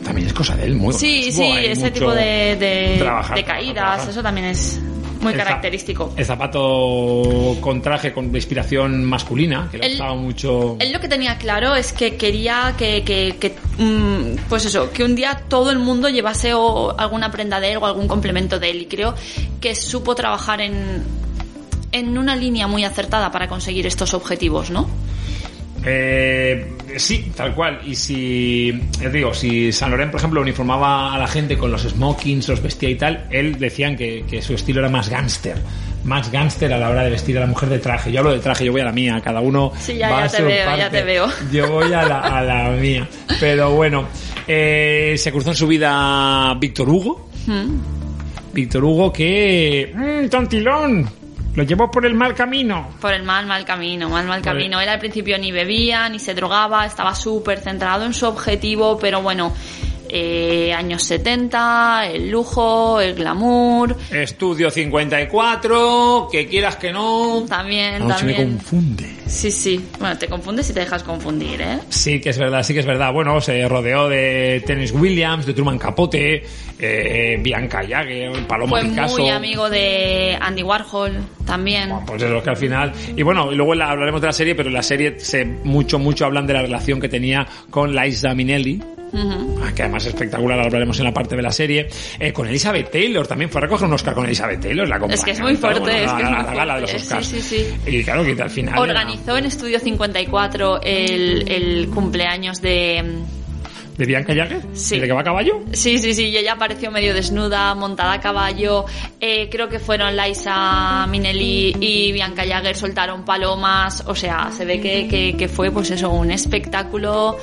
también es cosa de él, muy Sí, sí, ese tipo de, de, trabajar, de trabajar, caídas, trabajar. eso también es muy El característico. El zapato con traje con inspiración masculina, que le gustaba mucho... Él lo que tenía claro es que quería que, que- que, mm, pues eso, que un día todo el mundo llevase o alguna prenda de él o algún complemento de él. Y creo que supo trabajar en, en una línea muy acertada para conseguir estos objetivos, ¿no? Eh, sí, tal cual. Y si, eh, digo, si San Lorenzo, por ejemplo, uniformaba a la gente con los smokings, los vestía y tal, él decían que, que su estilo era más gángster. Más gángster a la hora de vestir a la mujer de traje. Yo hablo de traje, yo voy a la mía, cada uno. Sí, ya- va ya a te su veo, ya te veo. <laughs> Yo voy a la, a la mía. Pero bueno, eh, se cruzó en su vida Víctor Hugo. Mm. Víctor Hugo que... ¡Mmm, tontilón! Lo llevó por el mal camino. Por el mal, mal camino, mal, mal Por camino. Él al principio ni bebía, ni se drogaba, estaba súper centrado en su objetivo, pero bueno, eh, años 70, el lujo, el glamour, Estudio 54, que quieras que no. también, Noche me también. confunde. Sí, sí. Bueno, te confundes y te dejas confundir, ¿eh? Sí que es verdad, sí que es verdad. Bueno, se rodeó de Tennis Williams, de Truman Capote, eh, Bianca Jagger, Paloma Fue Picasso. muy amigo de Andy Warhol también. Pues es lo que al final. Y bueno, y luego la- hablaremos de la serie, pero en la serie se mucho, mucho hablan de la relación que tenía con Liza Minnelli. Ujú. ah, Que además es espectacular, hablaremos en la parte de la serie. Eh, con Elizabeth Taylor también, fue a recoger un Oscar con Elizabeth Taylor, la Es que es muy fuerte, bueno, es que es la, muy la gala de los fuerte. Oscars. Sí, sí, sí. Y claro, que al final. era- Organizó en Estudio 54 el, el cumpleaños de... ¿De Bianca Jagger? Sí. ¿De que va a caballo? Sí, sí, sí, y ella apareció medio desnuda, montada a caballo. Eh, creo que fueron Liza Minnelli y Bianca Jagger soltaron palomas. O sea, se ve que, que, que fue, pues eso, un espectáculo,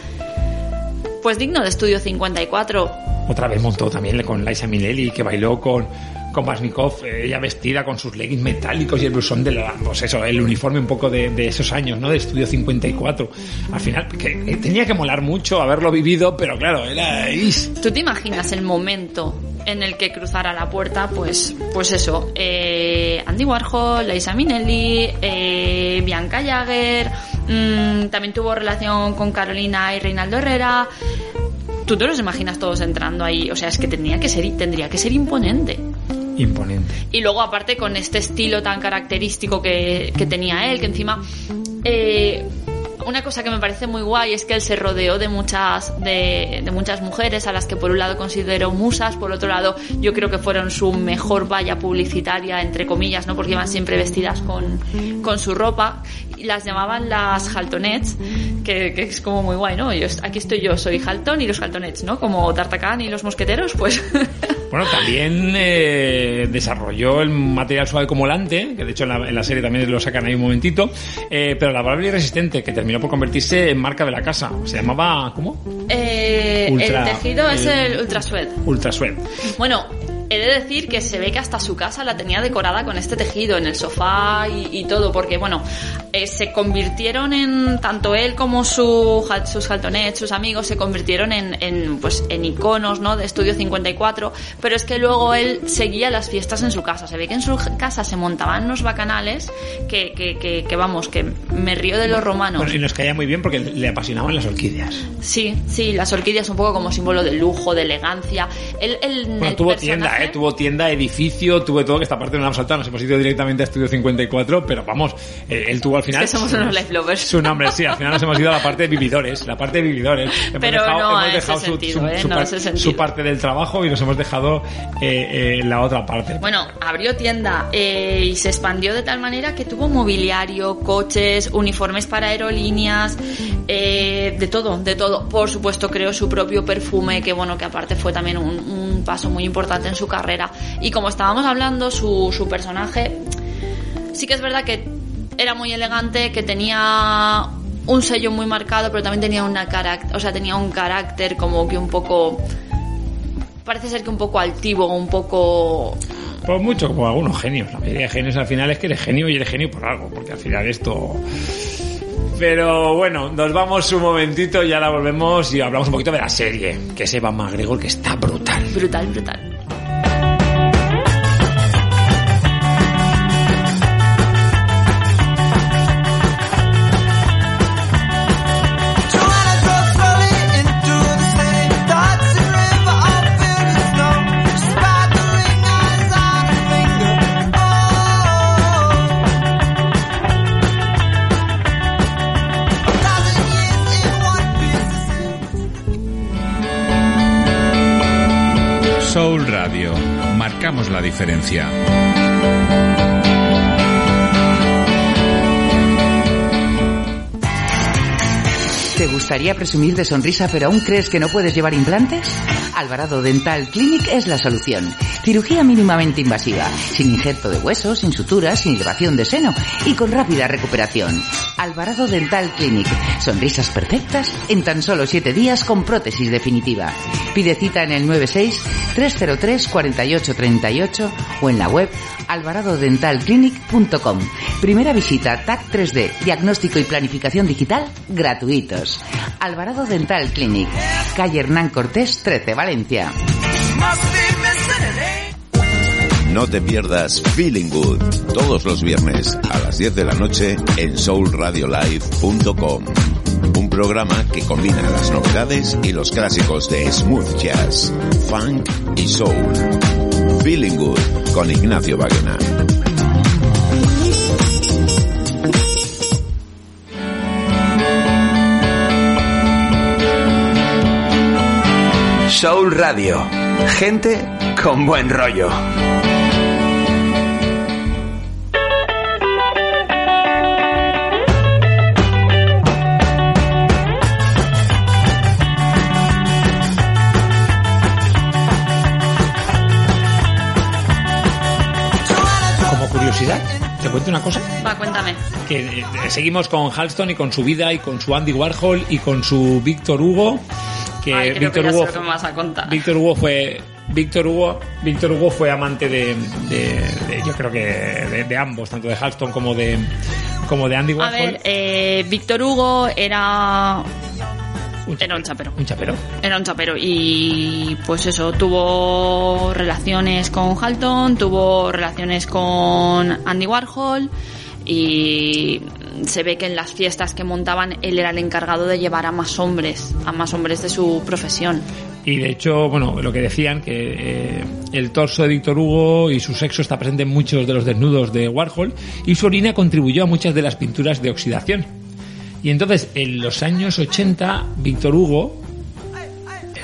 pues digno de Estudio 54. Otra vez montó también con Liza Minnelli, que bailó con, con Basnikov, eh, ella vestida con sus leggings metálicos y el blusón de la, pues eso, el uniforme un poco de, de esos años, ¿no? De Estudio 54. Al final, que tenía que molar mucho haberlo vivido, pero claro, era... ¿Tú te imaginas el momento en el que cruzara la puerta? Pues, pues eso, eh, Andy Warhol, Liza Minnelli, eh, Bianca Jagger, mm, también tuvo relación con Carolina y Reinaldo Herrera. Tú te los imaginas todos entrando ahí, o sea, es que tendría que ser, tendría que ser imponente. Imponente. Y luego, aparte, con este estilo tan característico que, que tenía él, que encima. eh, una cosa que me parece muy guay es que él se rodeó de muchas, de, de muchas mujeres a las que por un lado considero musas, por otro lado yo creo que fueron su mejor valla publicitaria, entre comillas, ¿no? Porque iban siempre vestidas con, con su ropa. Y las llamaban las Haltonets, que, que es como muy guay, ¿no? Yo, aquí estoy yo, soy Halton y los Haltonets, ¿no? Como D'Artagnan y los mosqueteros, pues... <laughs> Bueno, también eh, desarrolló el material suave como lante, que de hecho en la, en la serie también lo sacan ahí un momentito, eh, pero lavable y resistente, que terminó por convertirse en marca de la casa. Se llamaba, ¿cómo? Eh, Ultra- el tejido es el- el Ultra Sweat. Ultra Sweat. Bueno, he de decir que se ve que hasta su casa la tenía decorada con este tejido, en el sofá y, y todo, porque bueno, eh, se convirtieron en, tanto él como su, sus jaltonets, sus amigos, se convirtieron en, en, pues, en iconos, ¿no? De Estudio 54, pero es que luego él seguía las fiestas en su casa. Se ve que en su casa se montaban unos bacanales que, que, que, que, vamos, que me río de los romanos. Bueno, y nos caía muy bien porque le apasionaban las orquídeas. Sí, sí, las orquídeas un poco como símbolo de lujo, de elegancia. El, el, Bueno, el tuvo personaje- tienda, ¿eh? Tuvo tienda, edificio, tuvo todo, que esta parte no la hemos saltado, nos hemos ido directamente a Estudio 54, pero vamos, eh, él tuvo al final... Es que somos unos life lovers. Su nombre, sí, al final nos hemos ido a la parte de vividores, la parte de vividores. <laughs> Hemos Pero no a ese sentido, ¿eh? su No par- parte del trabajo y nos hemos dejado eh, eh, la otra parte. Bueno, abrió tienda eh, y se expandió de tal manera que tuvo mobiliario, coches, uniformes para aerolíneas, eh, de todo, de todo. Por supuesto, creó su propio perfume, que bueno, que aparte fue también un, un paso muy importante en su carrera. Y como estábamos hablando, su, su personaje, sí que es verdad que era muy elegante, que tenía un sello muy marcado, pero también tenía una carac- o sea, tenía un carácter como que un poco parece ser que un poco altivo, un poco Pues mucho como algunos genios. La mayoría de genios al final es que eres genio y eres genio por algo, porque al final esto... Pero bueno, nos vamos un momentito y ahora volvemos y hablamos un poquito de la serie, que es Eva McGregor, que está brutal. brutal, brutal. Marcamos la diferencia. ¿Te gustaría presumir de sonrisa pero aún crees que no puedes llevar implantes? Alvarado Dental Clinic es la solución. Cirugía mínimamente invasiva, sin injerto de huesos, sin suturas, sin elevación de seno y con rápida recuperación. Alvarado Dental Clinic. Sonrisas perfectas en tan solo 7 días con prótesis definitiva. Pide cita en el 96 303 4838 o en la web alvaradodentalclinic.com. Primera visita TAC 3D, diagnóstico y planificación digital gratuitos. Alvarado Dental Clinic, calle Hernán Cortés 13, Valencia. No te pierdas Feeling Good todos los viernes a las 10 de la noche en soulradiolive.com. Un programa que combina las novedades y los clásicos de smooth jazz, funk y soul. Feeling Good con Ignacio Baguena. Soul Radio. Gente con buen rollo. Como curiosidad, te cuento una cosa. Va, cuéntame. Que eh, seguimos con Halston y con su vida y con su Andy Warhol y con su Víctor Hugo. Que Ay, Víctor Hugo a. Víctor Hugo fue Víctor Hugo Víctor Hugo fue amante de, de- de- yo creo que de, de ambos tanto de Halston como de como de Andy A Warhol ver, eh, Víctor Hugo era... Era un chapero. un chapero Era un chapero y pues eso, tuvo relaciones con Halton, tuvo relaciones con Andy Warhol y se ve que en las fiestas que montaban él era el encargado de llevar a más hombres, a más hombres de su profesión. y de hecho bueno lo que decían que eh, el torso de Víctor Hugo y su sexo está presente en muchos de los desnudos de Warhol y su orina contribuyó a muchas de las pinturas de oxidación y entonces en los años 80 Víctor Hugo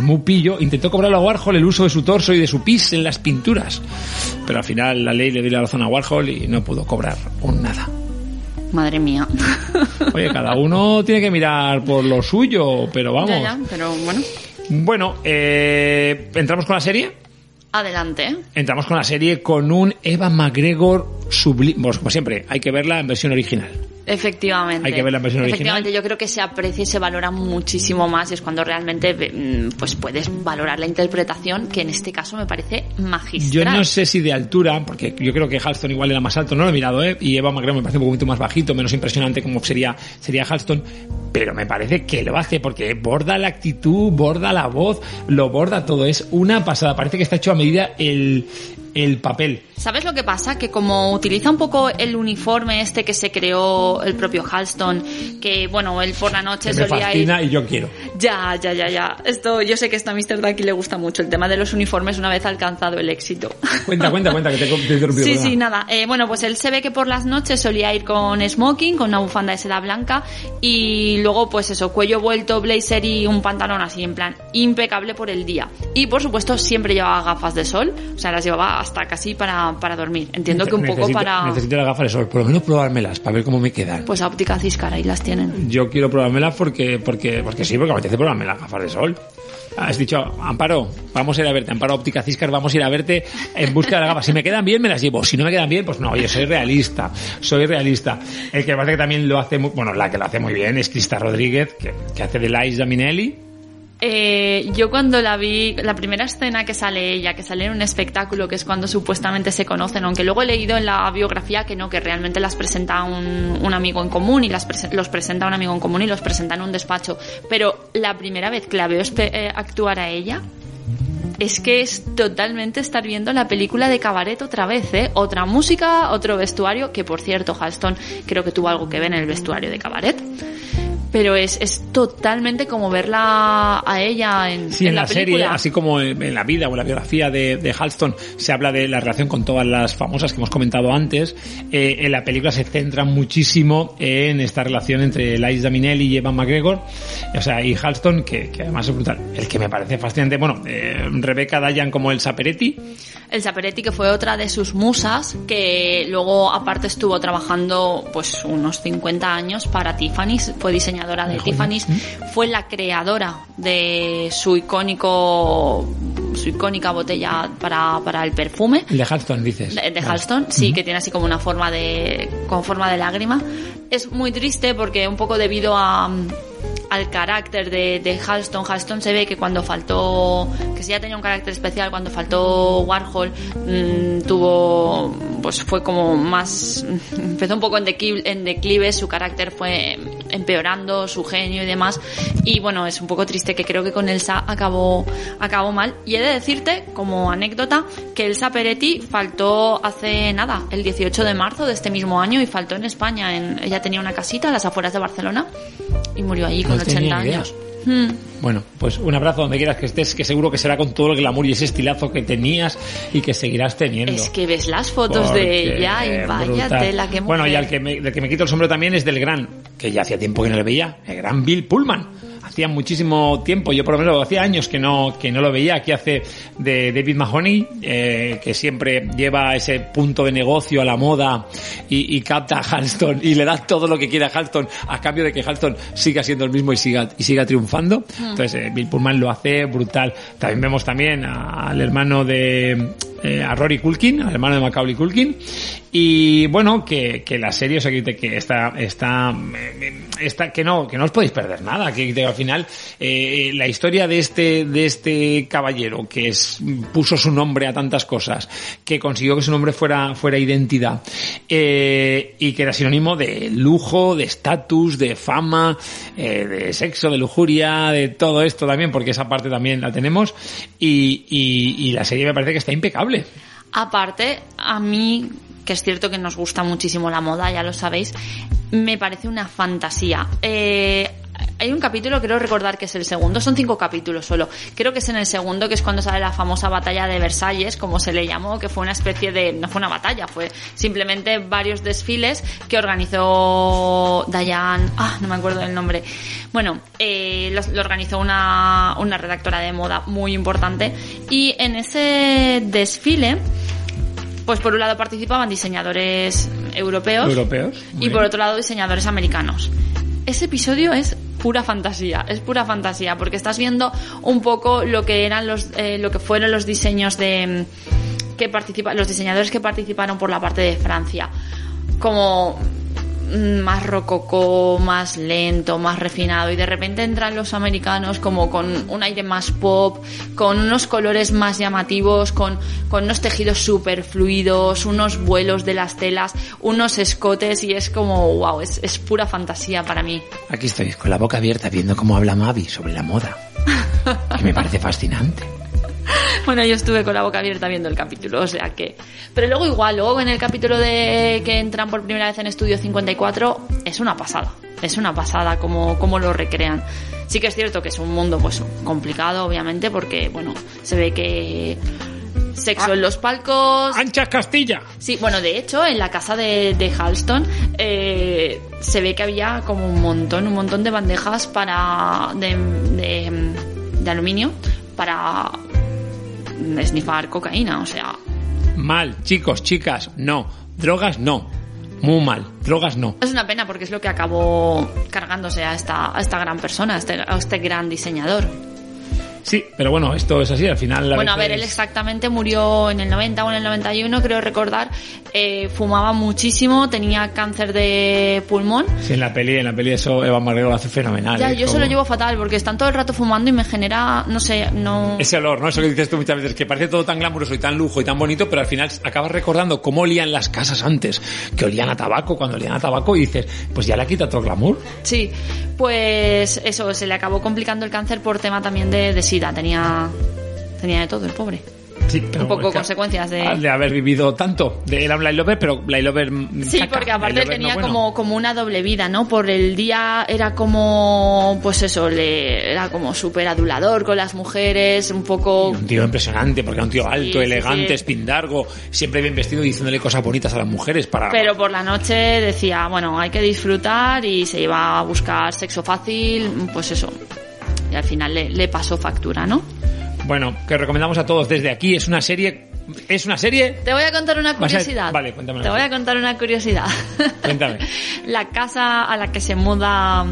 mupillo intentó cobrarle a Warhol el uso de su torso y de su pis en las pinturas pero al final la ley le dio la razón a Warhol y no pudo cobrar un nada Madre mía. <laughs> Oye, cada uno tiene que mirar por lo suyo, pero vamos. Ya, ya, pero bueno, Bueno, eh, entramos con la serie. adelante. Entramos con la serie con un Eva McGregor sublime. Pues como siempre, hay que verla en versión original. Efectivamente. Hay que ver la versión Efectivamente, yo creo que se aprecia y se valora muchísimo más y es cuando realmente mm, pues puedes valorar la interpretación, que en este caso me parece Yo magistral. no sé si de altura, porque yo creo que Halston igual era más alto, no lo he mirado, ¿eh? Y Eva McGregor me parece un poquito más bajito, menos impresionante como sería, sería Halston, pero me parece que lo hace porque borda la actitud, borda la voz, lo borda todo, es una pasada, parece que está hecho a medida el, el papel. ¿Sabes lo que pasa? Que como utiliza un poco el uniforme este que se creó el propio Halston, que bueno, él por la noche Que me solía ir... fascina y yo quiero. Ya, ya, ya, ya. Esto, yo sé que esto a Mr. Ducky le gusta mucho, el tema de los uniformes una vez alcanzado el éxito. Cuenta, cuenta, cuenta, que te, he interrumpido, Sí, sí, nada. Eh, bueno, pues él se ve que por las noches solía ir con smoking, con una bufanda de seda blanca y luego pues eso, cuello vuelto, blazer y un pantalón así en plan impecable por el día. Y por supuesto siempre llevaba gafas de sol, o sea, las llevaba hasta casi para, para dormir. Entiendo que un poco Necesito- para... Necesito las gafas de sol, por lo menos probármelas, para ver cómo me quedan. Pues a óptica Ciscar, ahí las tienen. Yo quiero probármelas porque, porque, porque sí, porque me apetece probarme las gafas de sol. Has dicho, Amparo, vamos a ir a verte, Amparo Óptica Ciscar, vamos a ir a verte en busca de las gafas. Si me quedan bien, me las llevo. Si no me quedan bien, pues no, oye, soy realista, soy realista. El que parece que también lo hace, muy, bueno, la que lo hace muy bien es Crista Rodríguez, que, que hace de Liza Minnelli. Eh, yo cuando la vi, la primera escena que sale ella, que sale en un espectáculo, que es cuando supuestamente se conocen, aunque luego he leído en la biografía que no, que realmente las presenta un, un amigo en común y las los presenta un amigo en común y los presenta en un despacho. Pero la primera vez que la veo eh, actuar a ella, es que es totalmente estar viendo la película de Cabaret otra vez, ¿eh? Otra música, otro vestuario, que por cierto, Halston creo que tuvo algo que ver en el vestuario de Cabaret. Pero es, es totalmente como verla a ella en, Sí, en, la, serie, película. así como en, en la vida o en la biografía de, de Halston, se habla de la relación con todas las famosas que hemos comentado antes. Eh, en la película se centra muchísimo en esta relación entre Liza Minnelli y Evan McGregor, o sea, y Halston, que, que además es brutal. El que me parece fascinante, bueno, eh, Rebecca Dayan como el Saperetti, El Saperetti, que fue otra de sus musas, que luego aparte estuvo trabajando pues unos 50 años para Tiffany, fue diseñador diseñadora de. Tiffany's, fue la creadora de su icónico su icónica botella para, para el perfume El de Halston, dices. de, de. Halston, sí, que tiene así como una forma de con forma de lágrima. Es muy triste porque un poco debido a mm, al carácter de, de Halston, Halston se ve que cuando faltó, que sí ya tenía un carácter especial, cuando faltó Warhol, mm, tuvo, pues fue como más, <laughs> empezó un poco en declive, en declive, su carácter fue empeorando, su genio y demás, y bueno, es un poco triste que creo que con Elsa acabó, acabó mal, y he de decirte, como anécdota, que Elsa Peretti faltó hace nada, el 18 de marzo de este mismo año, y faltó en España, en, ella tenía una casita a las afueras de Barcelona, y murió con No tenía 80 ni idea. años. Hmm. Bueno, pues un abrazo donde quieras que estés, que seguro que será con todo el glamour y ese estilazo que tenías y que seguirás teniendo. Es que ves las fotos Porque, de ella y vaya tela que Bueno, y mujer. al que me, del que me quito el sombrero también es del gran, que ya hacía tiempo que no le veía, el gran Bill Pullman. Hacía muchísimo tiempo, yo por lo menos hacía años que no, que no lo veía. Aquí hace de David Mahoney, eh, que siempre lleva ese punto de negocio a la moda y, y capta a Halston y le da todo lo que quiere a Halston a cambio de que Halston siga siendo el mismo y siga, y siga triunfando. Mm. Entonces, eh, Bill Pullman lo hace brutal. También vemos también al hermano de eh, a Rory Culkin, al hermano de Macaulay Culkin. Y bueno, que, que la serie, o sea, que, que está, eh, está, que no, que no os podéis perder nada, que, al final, eh, la historia de este, de este caballero que puso su nombre a tantas cosas, que consiguió que su nombre fuera, fuera identidad, eh, y que era sinónimo de lujo, de estatus, de fama, eh, de sexo, de lujuria, de todo esto también, porque esa parte también la tenemos, y, y, y la serie me parece que está impecable. Aparte, a mí, que es cierto que nos gusta muchísimo la moda, ya lo sabéis, me parece una fantasía. Eh, hay un capítulo, creo recordar que es el segundo, son cinco capítulos solo. Creo que es en el segundo, que es cuando sale la famosa batalla de Versalles, como se le llamó, que fue una especie de, no fue una batalla, fue simplemente varios desfiles que organizó Diane, ah, no me acuerdo del nombre. Bueno, eh, lo, lo organizó una, una redactora de moda muy importante y en ese desfile, pues por un lado participaban diseñadores europeos, Europeos. y por otro lado diseñadores americanos. Ese episodio es pura fantasía, es pura fantasía, porque estás viendo un poco lo que eran los, eh, lo que fueron los diseños de mm, que participa, los diseñadores que participaron por la parte de Francia, como más rococó, más lento, más refinado y de repente entran los americanos como con un aire más pop, con unos colores más llamativos, con, con unos tejidos súper fluidos, unos vuelos de las telas, unos escotes y es como, wow, es, es pura fantasía para mí. Aquí estoy, con la boca abierta, viendo cómo habla Mavi sobre la moda. <laughs> Que me parece fascinante. Bueno, yo estuve con la boca abierta viendo el capítulo, o sea que... Pero luego igual, luego en el capítulo de que entran por primera vez en Estudio 54, es una pasada. Es una pasada como, como lo recrean. Sí que es cierto que es un mundo pues complicado, obviamente, porque, bueno, se ve que sexo en los palcos... ¡Anchas Castilla! Sí, bueno, de hecho, en la casa de, de Halston eh, se ve que había como un montón, un montón de bandejas para de, de, de aluminio para esnifar cocaína, o sea, Mal, chicos, chicas, no. Drogas, no. Muy mal. Drogas, no. es una pena porque es lo que acabó cargándose a esta, a esta gran persona, a este, a este gran diseñador. Sí, pero bueno, esto es así, al final... Bueno, a ver, él exactamente murió en el 90 o en el 91, creo recordar. Eh, fumaba muchísimo, tenía cáncer de pulmón Sí, en la peli, en la peli eso Eva Marrero lo hace fenomenal. Ya, yo se Como- lo llevo fatal porque están todo el rato fumando y me genera, no sé, no... Ese olor, ¿no? Eso que dices tú muchas veces, que parece todo tan glamuroso y tan lujo y tan bonito, pero al final acabas recordando cómo olían las casas antes, que olían a tabaco, cuando olían a tabaco, y dices, pues ya le quita todo el glamour. Sí, pues eso, se le acabó complicando el cáncer por tema también de, de sida, tenía, tenía de todo el pobre. Sí, pero Un poco es que- consecuencias de... de haber vivido tanto. De, era un Light Lover, pero Light Lover. Sí, caca, porque aparte tenía no bueno. como, como una doble vida, ¿no? Por el día era como, pues eso, le, era como súper adulador con las mujeres, un poco... Un tío impresionante, porque era un tío alto, sí, elegante, sí. espindargo, siempre bien vestido, diciéndole cosas bonitas a las mujeres para. Pero por la noche decía, bueno, hay que disfrutar y se iba a buscar sexo fácil, pues eso. Y al final le, le pasó factura, ¿no? Bueno, que recomendamos a todos desde aquí. Es una serie. Es una serie. Te voy a contar una a- curiosidad. Vale, cuéntame. Te voy a contar una curiosidad. Cuéntame. <laughs> la casa a la que se muda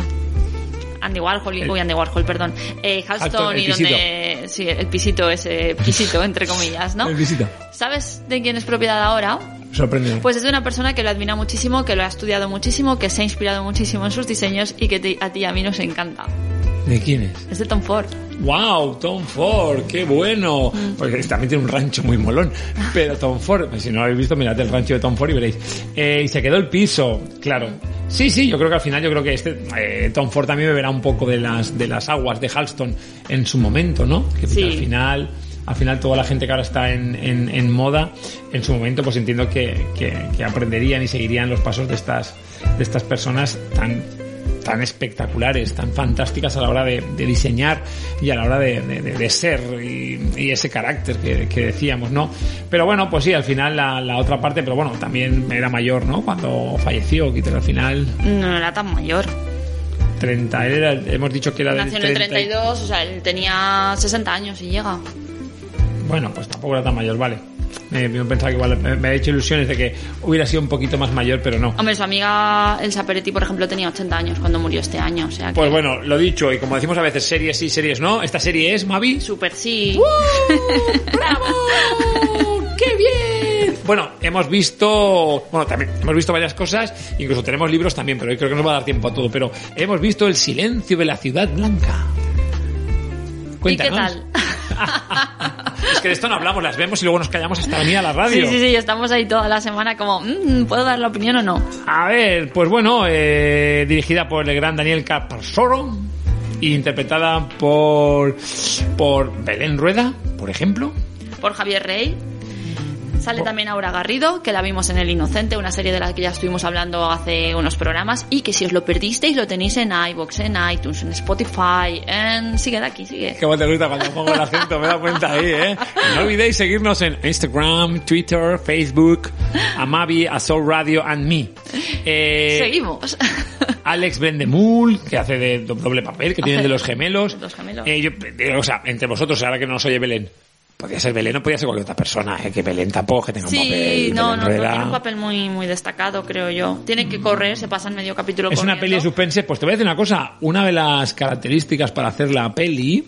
Andy Warhol, y- uy, Andy Warhol, perdón, eh, Halston, y pisito. donde, sí, el pisito, ese pisito, entre comillas, ¿no? El visita. ¿Sabes de quién es propiedad ahora? Sorprendente. Pues es de una persona que lo admira muchísimo, que lo ha estudiado muchísimo, que se ha inspirado muchísimo en sus diseños y que te- a ti y a mí nos encanta. ¿De quién es? Es de Tom Ford. ¡Wow! Tom Ford, qué bueno. Mm. Porque también tiene un rancho muy molón. Pero Tom Ford, pues si no lo habéis visto, mirad el rancho de Tom Ford y veréis. Eh, y se quedó el piso, claro. Sí, sí, yo creo que al final, yo creo que este eh, Tom Ford también beberá un poco de las, de las aguas de Halston en su momento, ¿no? Que Sí. al final, al final toda la gente que ahora está en, en, en moda, en su momento, pues entiendo que, que, que aprenderían y seguirían los pasos de estas, de estas personas tan tan espectaculares, tan fantásticas a la hora de, de diseñar y a la hora de, de- de- de ser y, y ese carácter que, que decíamos, ¿no? Pero bueno, pues sí, al final la, la otra parte, pero bueno, también era mayor, ¿no? Cuando falleció, que al final No era tan mayor. 30, él era, hemos dicho que era del Nació en el 30 y- 32, o sea, él tenía 60 años y llega. Bueno, pues tampoco era tan mayor, vale. Me, me pensaba que igual me, ha hecho ilusiones de que hubiera sido un poquito más mayor, pero no. Hombre, su amiga Elsa Peretti, por ejemplo, tenía 80 años cuando murió este año, o sea que... Pues bueno, lo dicho, y como decimos a veces, series sí, series no. Esta serie es, Mavi. Super sí. ¡Qué bien! Bueno, hemos visto, bueno, también hemos visto varias cosas, incluso tenemos libros también, pero hoy creo que no nos va a dar tiempo a todo, pero hemos visto El silencio de la ciudad blanca. ¿Y qué Cuéntanos. tal? <laughs> Es que de esto no hablamos, las vemos y luego nos callamos hasta venir a la radio. Sí, sí, sí, estamos ahí toda la semana como, "Mm, ¿puedo dar la opinión o no? A ver, pues bueno, eh, dirigida por el gran Daniel Caparsoro e interpretada por, por Belén Rueda, por ejemplo. Por Javier Rey. Sale también Aura Garrido, que la vimos en El Inocente, una serie de la que ya estuvimos hablando hace unos programas, y que si os lo perdisteis lo tenéis en iVoox, en iTunes, en Spotify, en... Sigue de aquí, sigue. Qué te gusta cuando pongo el acento, me dado cuenta ahí, ¿eh? No olvidéis seguirnos en Instagram, Twitter, Facebook, Amavi, a Soul Radio and me. Eh, Seguimos. <laughs> Alex Brendemul, que hace de do- doble papel, que tiene de los gemelos. Los gemelos. Eh, yo, eh, o sea, entre vosotros, ahora que no nos oye Belén. Podría ser Belén o podría ser cualquier otra persona, eh, que Belén tampoco que tenga un Sí, papel. no, no, tiene un papel muy, muy destacado, creo yo. Tiene que correr, se pasa en medio capítulo Es una corriendo. peli de suspense. Pues te voy a decir una cosa. Una de las características para hacer la peli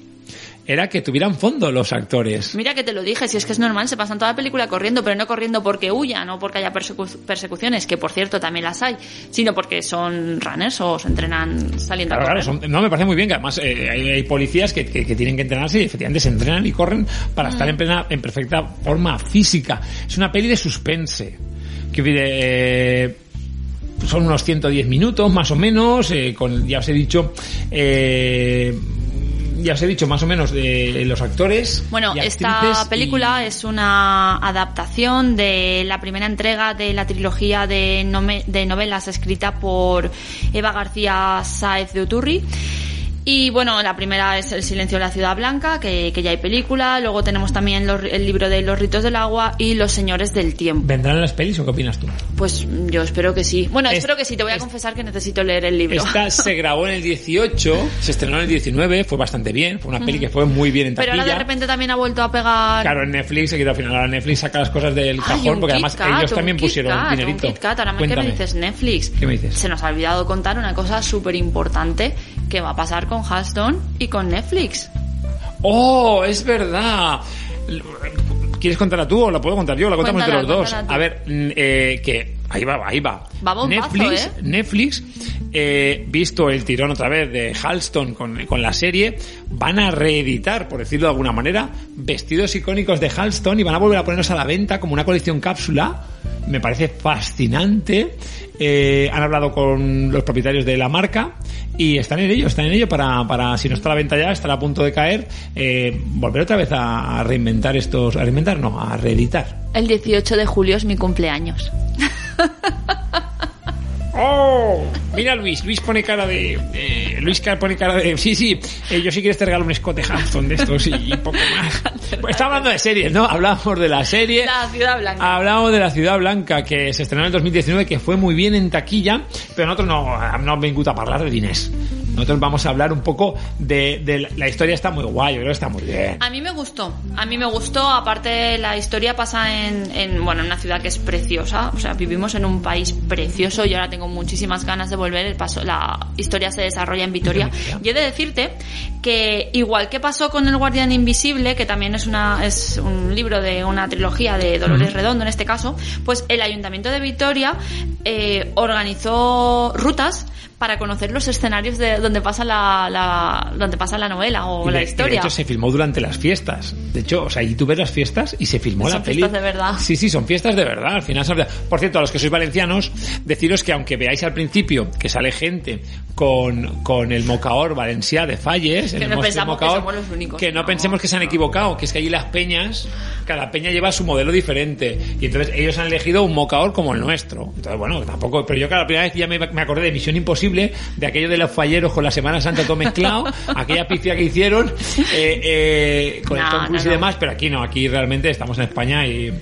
era que tuvieran fondo los actores. Mira que te lo dije, si es que es normal, se pasan toda la película corriendo, pero no corriendo porque huyan o porque haya persecu- persecuciones, que por cierto también las hay, sino porque son runners o se entrenan saliendo Claro, a claro, correr. son- no me parece muy bien que además eh, hay, hay policías que, que- que tienen que entrenarse y efectivamente se entrenan y corren para estar Mm. en plena, en perfecta forma física. Es una peli de suspense. Que eh, son unos 110 minutos más o menos, eh, con, ya os he dicho, eh, ya os he dicho más o menos de los actores. Bueno, esta película es una adaptación de la primera entrega de la trilogía de, nome- de novelas escrita por Eva García Sáez de Uturri. Y bueno, la primera es El silencio de la ciudad blanca, que, que ya hay película. Luego tenemos también los- el libro de Los ritos del agua y Los señores del tiempo. ¿Vendrán las pelis o qué opinas tú? Pues yo espero que sí. Bueno, Es- espero que sí. Te voy a confesar que necesito leer el libro. Esta se grabó en el 18, <laughs> se estrenó en el 19, fue bastante bien, fue una peli que fue muy bien en Pero taquilla. ahora de repente también ha vuelto a pegar... Claro, en Netflix, se quitó al final. Ahora Netflix saca las cosas del cajón, porque además Kat, ellos también pusieron Kat, dinerito. Un Kit Kat. Ahora, ¿qué Cuéntame. me dices Netflix? ¿Qué me dices? Se nos ha olvidado contar una cosa súper importante que va a pasar con Halston y con Netflix. ¡Oh, es verdad! ¿Quieres contarla tú o la puedo contar yo? La contamos entre los dos. A ver, mm, eh, que ahí va, ahí va. Va bombazo, Netflix, ¿eh? Netflix eh, visto el tirón otra vez de Halston con, con la serie, van a reeditar, por decirlo de alguna manera, vestidos icónicos de Halston y van a volver a ponerlos a la venta como una colección cápsula. Me parece fascinante. Eh, han hablado con los propietarios de la marca y están en ello, están en ello para, para si no está a la venta ya, estará a punto de caer, eh, volver otra vez a, a reinventar estos, a reinventar, no, a reeditar. El 18 de julio es mi cumpleaños. <laughs> ¡Oh! Mira Luis, Luis pone cara de... eh, Luis pone cara de... Sí, sí, eh, yo sí quiero te regalo un Scott Hampton de estos y, y poco más. Pues está hablando de series, ¿no? Hablamos de la serie. La ciudad blanca. Hablamos de la Ciudad Blanca, que se estrenó en el 2019, que fue muy bien en taquilla, pero nosotros no, no vengut a hablar de diners. Nosotros vamos a hablar un poco de, de la, historia está muy guay, yo creo que está muy bien. A mí me gustó, a mí me gustó, aparte la historia pasa en, en, bueno, en una ciudad que es preciosa, o sea, vivimos en un país precioso y ahora tengo muchísimas ganas de volver, el paso, la historia se desarrolla en Vitoria. Y he de decirte que igual que pasó con El Guardián Invisible, que también es una es un libro de una trilogía de Dolores. Redondo en este caso, pues el Ayuntamiento de Vitoria eh, organizó rutas para conocer los escenarios de donde pasa la, la donde pasa la novela o la y de historia. hecho se filmó durante las fiestas. De hecho, o sea, y tú ves las fiestas y se filmó Son la peli. fiestas de verdad. Sí, sí, son fiestas de verdad. Al final son de- Por cierto, a los que sois valencianos, deciros que aunque veáis al principio que sale gente con, con el mocaor valencià de Falles, Que el no pensamos que somos los únicos. que no pensemos que se han equivocado, que es que allí las peñas, cada peña lleva su modelo diferente. Y entonces ellos han elegido un mocaor como el nuestro. Entonces, bueno, tampoco, pero yo cada primera vez ya me, me acordé de Misión Imposible, de aquello de los falleros con la Semana Santa todo mezclado, <laughs> aquella pifia que hicieron eh, eh, con el No, Tom Cruise no, y no. demás, pero aquí no, aquí realmente estamos en España y,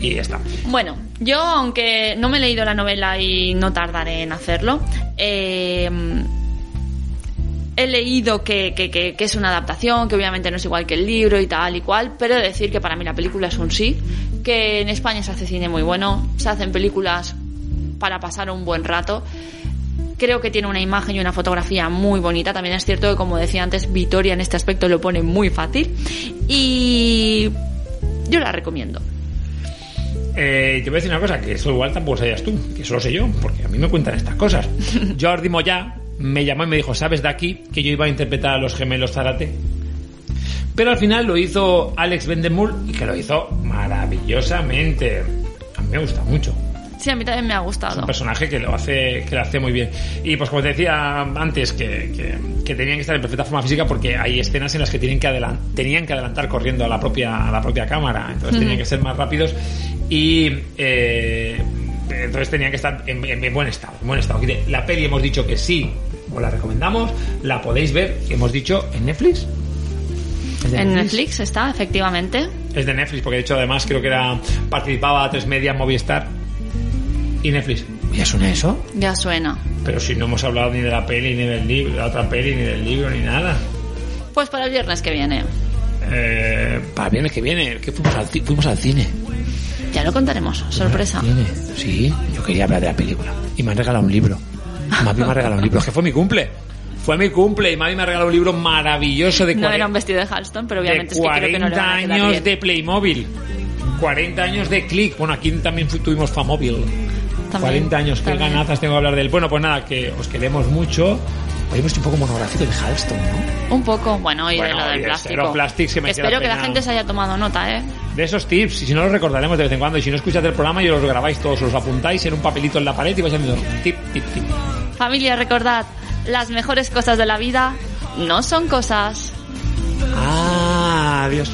y ya está. Bueno, yo aunque no me he leído la novela y no tardaré en hacerlo, eh, he leído que, que- que- que es una adaptación, que obviamente no es igual que el libro y tal y cual, pero he de decir que para mí la película es un sí, que en España se hace cine muy bueno, se hacen películas para pasar un buen rato. Creo que tiene una imagen y una fotografía muy bonita. También es cierto que, como decía antes, Vitoria en este aspecto lo pone muy fácil. Y yo la recomiendo. Eh, te voy a decir una cosa, que eso igual tampoco sabías tú, que eso lo sé yo, porque a mí me cuentan estas cosas. <laughs> Jordi Moya me llamó y me dijo, ¿sabes de aquí que yo iba a interpretar a los gemelos Zarate? Pero al final lo hizo Alex Vendemul y que lo hizo maravillosamente. A mí me gusta mucho. Sí, a mí también me ha Es gustado. un personaje que lo hace que lo hace muy bien. Y pues como te decía antes que, que, que tenían que estar en perfecta forma física porque hay escenas en las que tienen que tenían que adelantar corriendo a la propia a la propia cámara. Entonces tenían que ser más rápidos y eh, entonces tenían que estar en, en- en buen estado en buen estado. La peli hemos dicho que sí os la recomendamos la podéis ver hemos dicho en Netflix. ¿Es de En Netflix. Está, efectivamente. es de Netflix, porque de hecho además creo que era participaba a tres media Movistar y Netflix. ¿Ya suena eso? Ya suena. Pero si no hemos hablado ni de la peli, ni del libro, de la otra peli, ni del libro, ni nada. Pues para el viernes que viene. Eh, para el viernes que viene, que fuimos al, fuimos al cine. Ya lo contaremos. Sorpresa. Cine. Sí, yo quería hablar de la película. Y me han regalado un libro. Mavi me ha regalado un libro. Es que fue mi cumple. Fue mi cumple y Mavi me ha regalado un libro maravilloso de No 40 era un vestido de Halston, pero de obviamente es que creo que no le 40 van a quedar años bien. de Playmobil. 40 años de Click. Bueno, aquí también tuvimos Famóvil. También, 40 años, qué ganazas tengo que hablar de él. Bueno, pues nada, que os queremos mucho. Hoy hemos un poco monográfico de Halston, ¿no? Un poco, bueno, y Bueno, de lo del de plástico. Plastic se me Espero que la gente se haya tomado nota, ¿eh? De esos tips, y si no los recordaremos de vez en cuando, y si no escucháis el programa, yo los grabáis todos, os los apuntáis en un papelito en la pared y vais haciendo tip, tip, tip. Familia, recordad, las mejores cosas de la vida no son cosas. Ah, adiós.